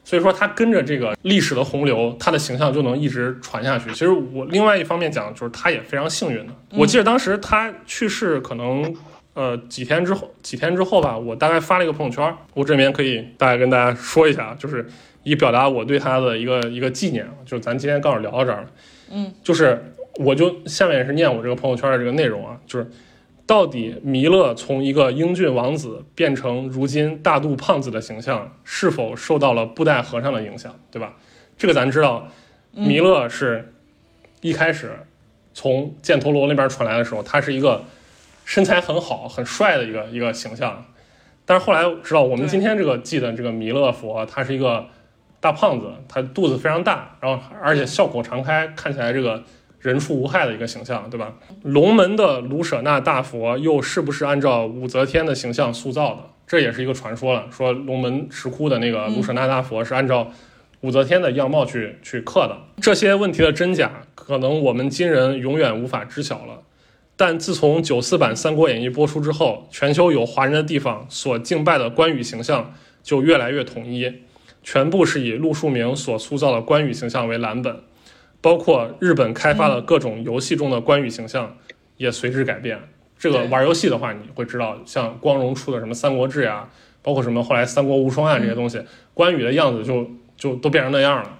所以说他跟着这个历史的洪流，他的形象就能一直传下去。其实我另外一方面讲，就是他也非常幸运的。我记得当时他去世可能呃几天之后，几天之后吧，我大概发了一个朋友圈，我这边可以大概跟大家说一下，就是以表达我对他的一个一个纪念。就是咱今天刚好聊到这儿了，嗯，就是我就下面也是念我这个朋友圈的这个内容啊，就是。到底弥勒从一个英俊王子变成如今大肚胖子的形象，是否受到了布袋和尚的影响，对吧？这个咱知道，弥勒是一开始从犍陀罗那边传来的时候，他是一个身材很好、很帅的一个一个形象，但是后来知道，我们今天这个记的这个弥勒佛，他是一个大胖子，他肚子非常大，然后而且笑口常开，看起来这个人畜无害的一个形象，对吧？龙门的卢舍那大佛又是不是按照武则天的形象塑造的？这也是一个传说了，说龙门石窟的那个卢舍那大佛是按照武则天的样貌去去刻的。这些问题的真假，可能我们今人永远无法知晓了。但自从九四版《三国演义》播出之后，全球有华人的地方所敬拜的关羽形象就越来越统一，全部是以陆树铭所塑造的关羽形象为蓝本，包括日本开发的各种游戏中的关羽形象也随之改变。这个玩游戏的话，你会知道，像光荣出的什么《三国志》呀，包括什么后来《三国无双》啊这些东西，关羽的样子就就都变成那样了。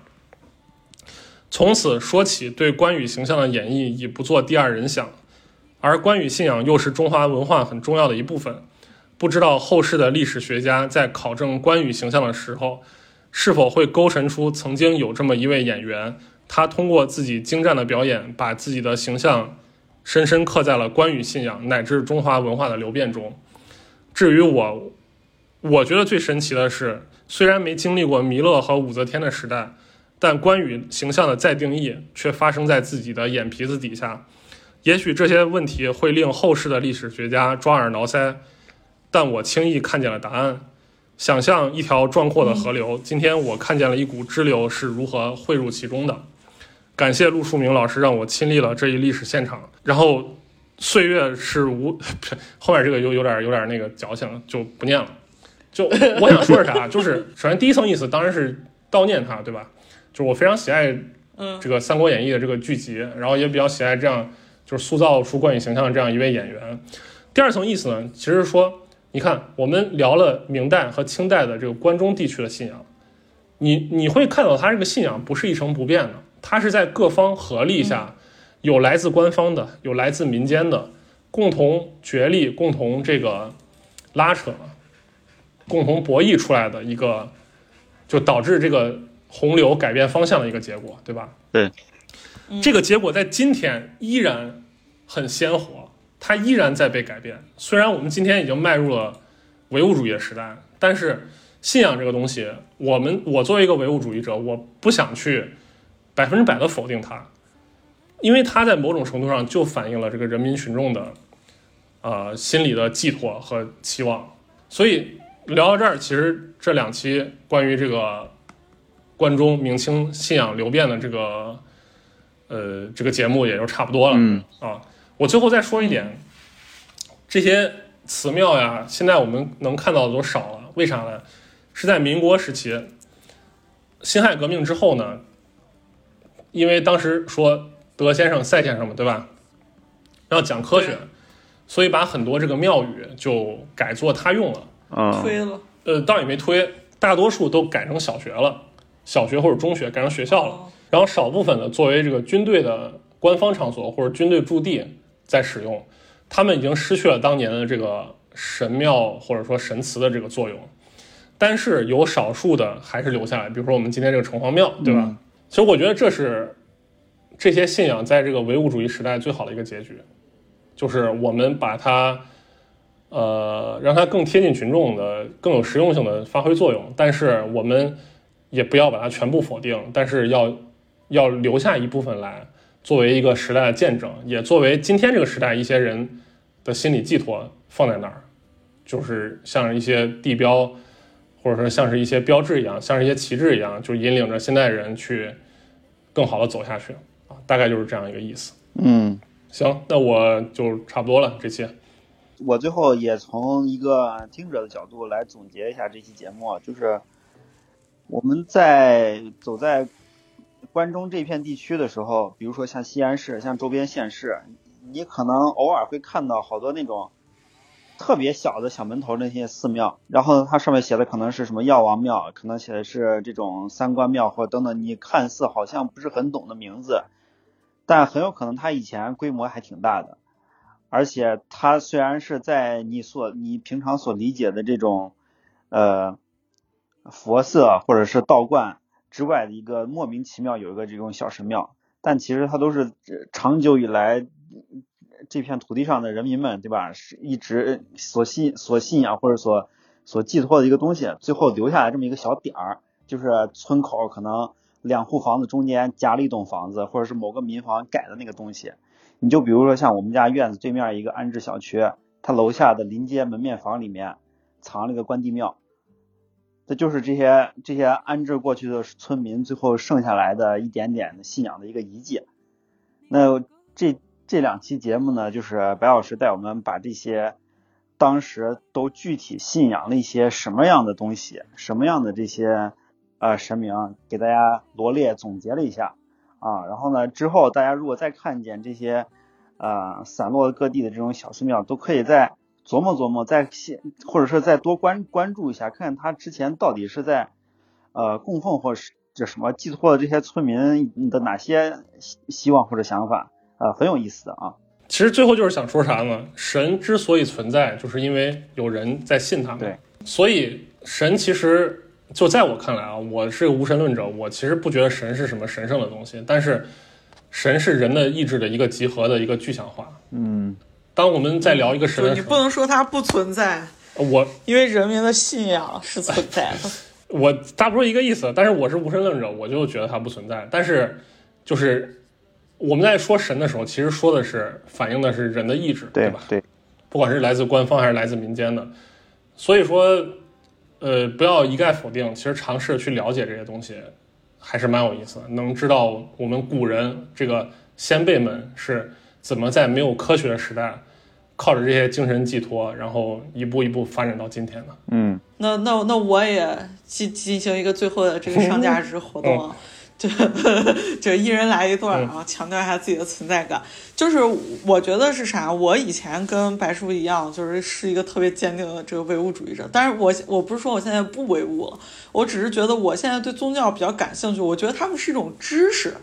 从此说起，对关羽形象的演绎已不做第二人想，而关羽信仰又是中华文化很重要的一部分。不知道后世的历史学家在考证关羽形象的时候，是否会勾陈出曾经有这么一位演员，他通过自己精湛的表演，把自己的形象深深刻在了关羽信仰乃至中华文化的流变中。至于我，我觉得最神奇的是，虽然没经历过弥勒和武则天的时代，但关羽形象的再定义却发生在自己的眼皮子底下。也许这些问题会令后世的历史学家抓耳挠腮，但我轻易看见了答案。想象一条壮阔的河流，今天我看见了一股支流是如何汇入其中的。感谢陆树铭老师让我亲历了这一历史现场。然后，岁月是无，后面这个又有点有点那个矫情，就不念了。就我想说是啥，就是首先第一层意思当然是悼念他，对吧？就是我非常喜爱嗯这个《三国演义》的这个剧集，然后也比较喜爱这样就是塑造出关羽形象的这样一位演员。第二层意思呢，其实说，你看我们聊了明代和清代的这个关中地区的信仰，你你会看到他这个信仰不是一成不变的，他是在各方合力下，有来自官方的，有来自民间的，共同角力、共同这个拉扯、共同博弈出来的一个，就导致这个洪流改变方向的一个结果，对吧？对，这个结果在今天依然很鲜活，它依然在被改变。虽然我们今天已经迈入了唯物主义的时代，但是信仰这个东西，我们我作为一个唯物主义者，我不想去百分之百的否定它，因为它在某种程度上就反映了这个人民群众的呃心理的寄托和期望。所以聊到这儿，其实这两期关于这个关中明清信仰流变的这个呃这个节目也就差不多了。嗯啊，我最后再说一点，这些祠庙呀，现在我们能看到的都少了，为啥呢？是在民国时期，辛亥革命之后呢，因为当时说德先生、赛先生嘛，对吧？要讲科学，所以把很多这个庙宇就改作他用了。嗯，推了，呃，倒也没推，大多数都改成小学了，小学或者中学改成学校了。哦然后少部分的作为这个军队的官方场所或者军队驻地在使用，他们已经失去了当年的这个神庙或者说神祠的这个作用，但是有少数的还是留下来，比如说我们今天这个城隍庙，对吧？嗯其实我觉得这是这些信仰在这个唯物主义时代最好的一个结局，就是我们把它。呃，让它更贴近群众的、更有实用性的发挥作用。但是我们也不要把它全部否定，但是要要留下一部分来作为一个时代的见证，也作为今天这个时代一些人的心理寄托放在那儿，就是像一些地标，或者说像是一些标志一样，像是一些旗帜一样，就引领着现代人去更好的走下去啊，大概就是这样一个意思。嗯，行，那我就差不多了，这期。我最后也从一个听者的角度来总结一下这期节目，就是我们在走在关中这片地区的时候，比如说像西安市、像周边县市，你可能偶尔会看到好多那种特别小的小门头那些寺庙，然后它上面写的可能是什么药王庙，可能写的是这种三官庙或等等，你看似好像不是很懂的名字，但很有可能它以前规模还挺大的。而且它虽然是在你所你平常所理解的这种，呃，佛寺或者是道观之外的一个莫名其妙有一个这种小神庙，但其实它都是长久以来这片土地上的人民们，对吧？是一直所信所信仰或者所所寄托的一个东西，最后留下来这么一个小点儿，就是村口可能两户房子中间夹了一栋房子，或者是某个民房改的那个东西。你就比如说像我们家院子对面一个安置小区，它楼下的临街门面房里面藏了一个关帝庙，这就是这些这些安置过去的村民最后剩下来的一点点的信仰的一个遗迹。那这这两期节目呢，就是白老师带我们把这些当时都具体信仰了一些什么样的东西，什么样的这些呃神明，给大家罗列总结了一下啊。然后呢，之后大家如果再看见这些呃散落各地的这种小寺庙，都可以再琢磨琢磨，再现或者是再多关关注一下，看看他之前到底是在呃供奉或是这什么寄托了这些村民的哪些希希望或者想法。呃，很有意思的啊。其实最后就是想说啥呢？神之所以存在，就是因为有人在信他们。对，所以神其实就在我看来啊，我是个无神论者，我其实不觉得神是什么神圣的东西。但是，神是人的意志的一个集合的一个具象化。嗯，当我们在聊一个神的时候，你不能说它不存在，我因为人民的信仰是存在的。我大不多一个意思。但是我是无神论者，我就觉得它不存在。但是，就是。我们在说神的时候，其实说的是反映的是人的意志，对吧？对，不管是来自官方还是来自民间的，所以说，呃，不要一概否定。其实尝试去了解这些东西，还是蛮有意思的。能知道我们古人这个先辈们是怎么在没有科学的时代，靠着这些精神寄托，然后一步一步发展到今天的。嗯，那那那我也进进行一个最后的这个上价值活动。嗯就就 一人来一段然后，强调一下自己的存在感。就是我觉得是啥？我以前跟白叔一样，就是是一个特别坚定的这个唯物主义者。但是我我不是说我现在不唯物了，我只是觉得我现在对宗教比较感兴趣。我觉得他们是一种知识，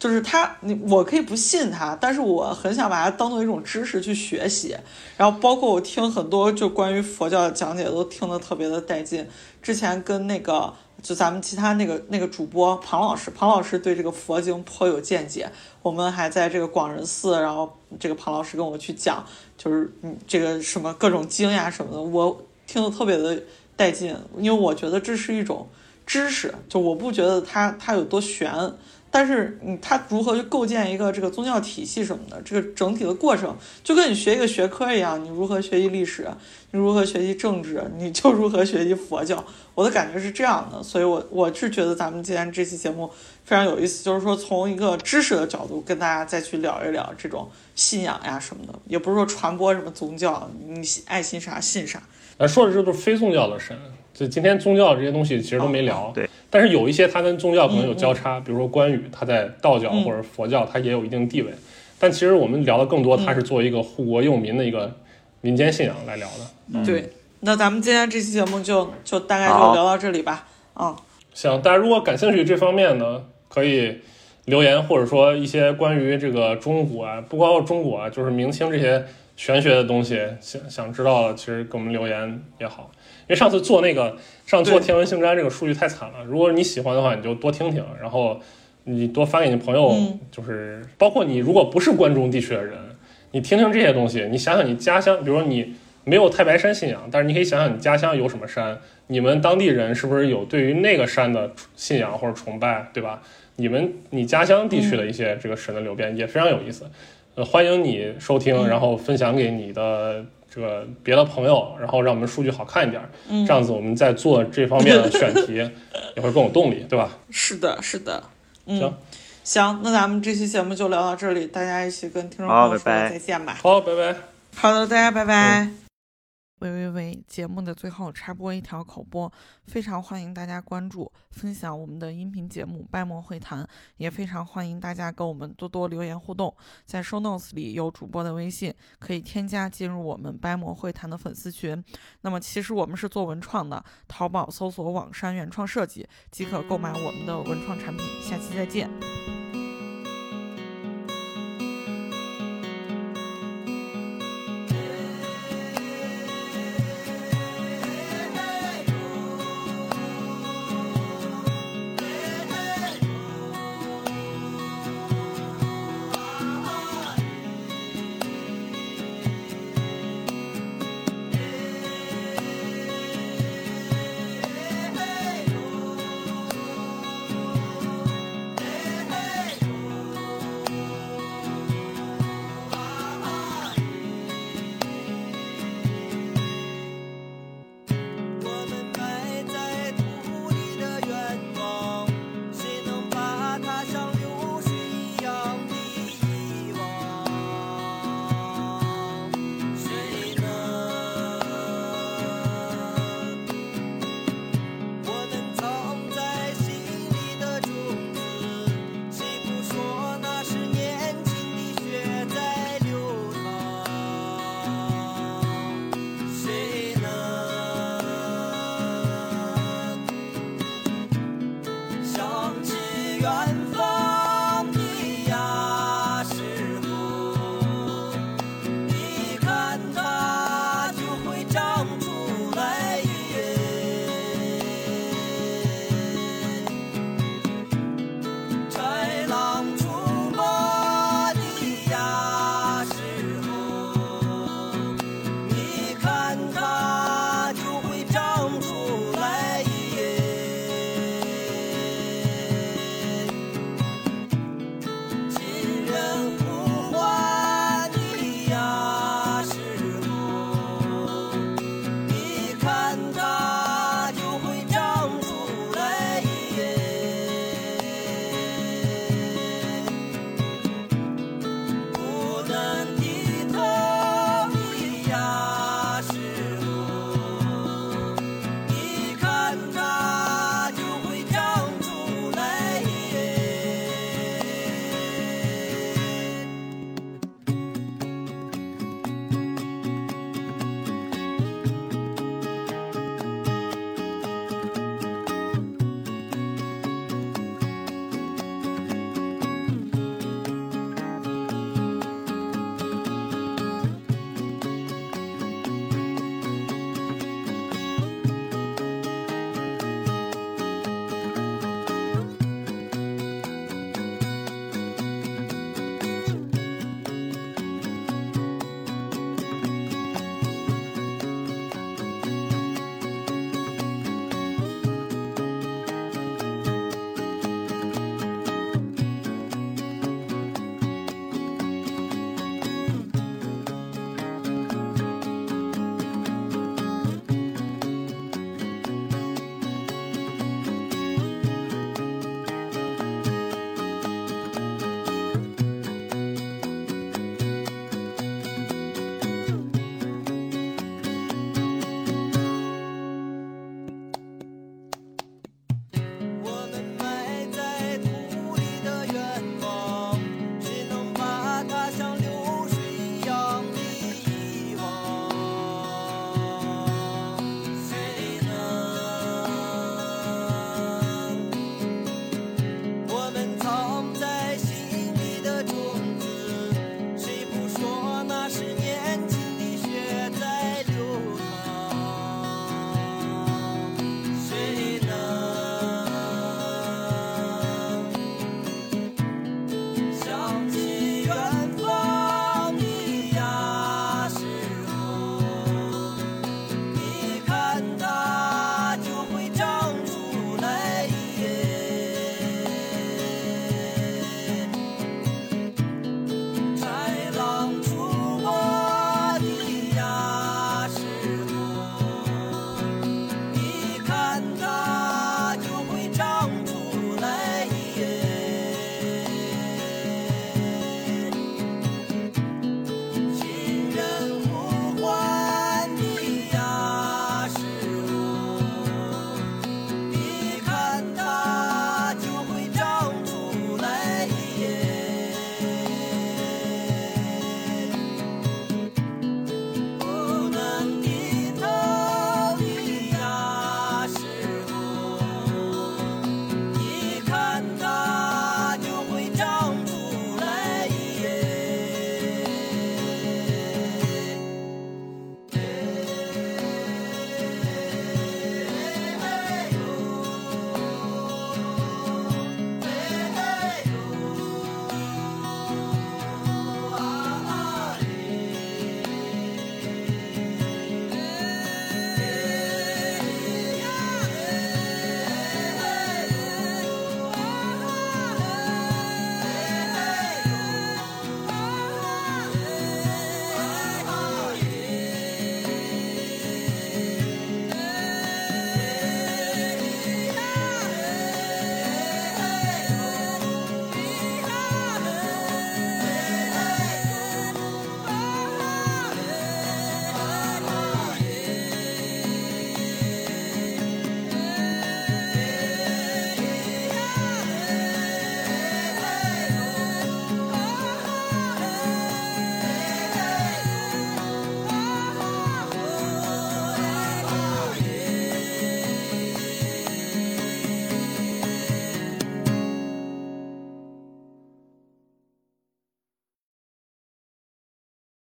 就是他你我可以不信他，但是我很想把它当做一种知识去学习。然后包括我听很多就关于佛教的讲解，都听得特别的带劲。之前跟那个。就咱们其他那个那个主播庞老师，庞老师对这个佛经颇有见解。我们还在这个广仁寺，然后这个庞老师跟我去讲，就是嗯这个什么各种经呀什么的，我听得特别的带劲，因为我觉得这是一种知识，就我不觉得它它有多玄。但是，你他如何去构建一个这个宗教体系什么的，这个整体的过程，就跟你学一个学科一样，你如何学习历史，你如何学习政治，你就如何学习佛教。我的感觉是这样的，所以我我是觉得咱们今天这期节目非常有意思，就是说从一个知识的角度跟大家再去聊一聊这种信仰呀什么的，也不是说传播什么宗教，你爱信啥信啥。咱说的这都是非宗教的神。就今天宗教这些东西其实都没聊，对。但是有一些它跟宗教可能有交叉，比如说关羽，他在道教或者佛教，他也有一定地位。但其实我们聊的更多，他是作为一个护国佑民的一个民间信仰来聊的。对，那咱们今天这期节目就就大概就聊到这里吧。嗯，行，大家如果感兴趣这方面呢，可以留言，或者说一些关于这个中国啊，不光是中国啊，就是明清这些玄学的东西，想想知道了，其实给我们留言也好。因为上次做那个，上次做天文星占这个数据太惨了。如果你喜欢的话，你就多听听，然后你多发给你朋友，就是包括你如果不是关中地区的人，你听听这些东西，你想想你家乡，比如说你没有太白山信仰，但是你可以想想你家乡有什么山，你们当地人是不是有对于那个山的信仰或者崇拜，对吧？你们你家乡地区的一些这个神的流变也非常有意思。呃，欢迎你收听，然后分享给你的。这个别的朋友，然后让我们数据好看一点，这样子我们在做这方面的选题 也会更有动力，对吧？是的，是的。行，行，那咱们这期节目就聊到这里，大家一起跟听众朋友说再见吧。好，拜拜。好的，大家拜拜。喂喂喂！节目的最后插播一条口播，非常欢迎大家关注、分享我们的音频节目《掰馍会谈》，也非常欢迎大家跟我们多多留言互动。在 show notes 里有主播的微信，可以添加进入我们掰馍会谈的粉丝群。那么其实我们是做文创的，淘宝搜索“网山原创设计”即可购买我们的文创产品。下期再见。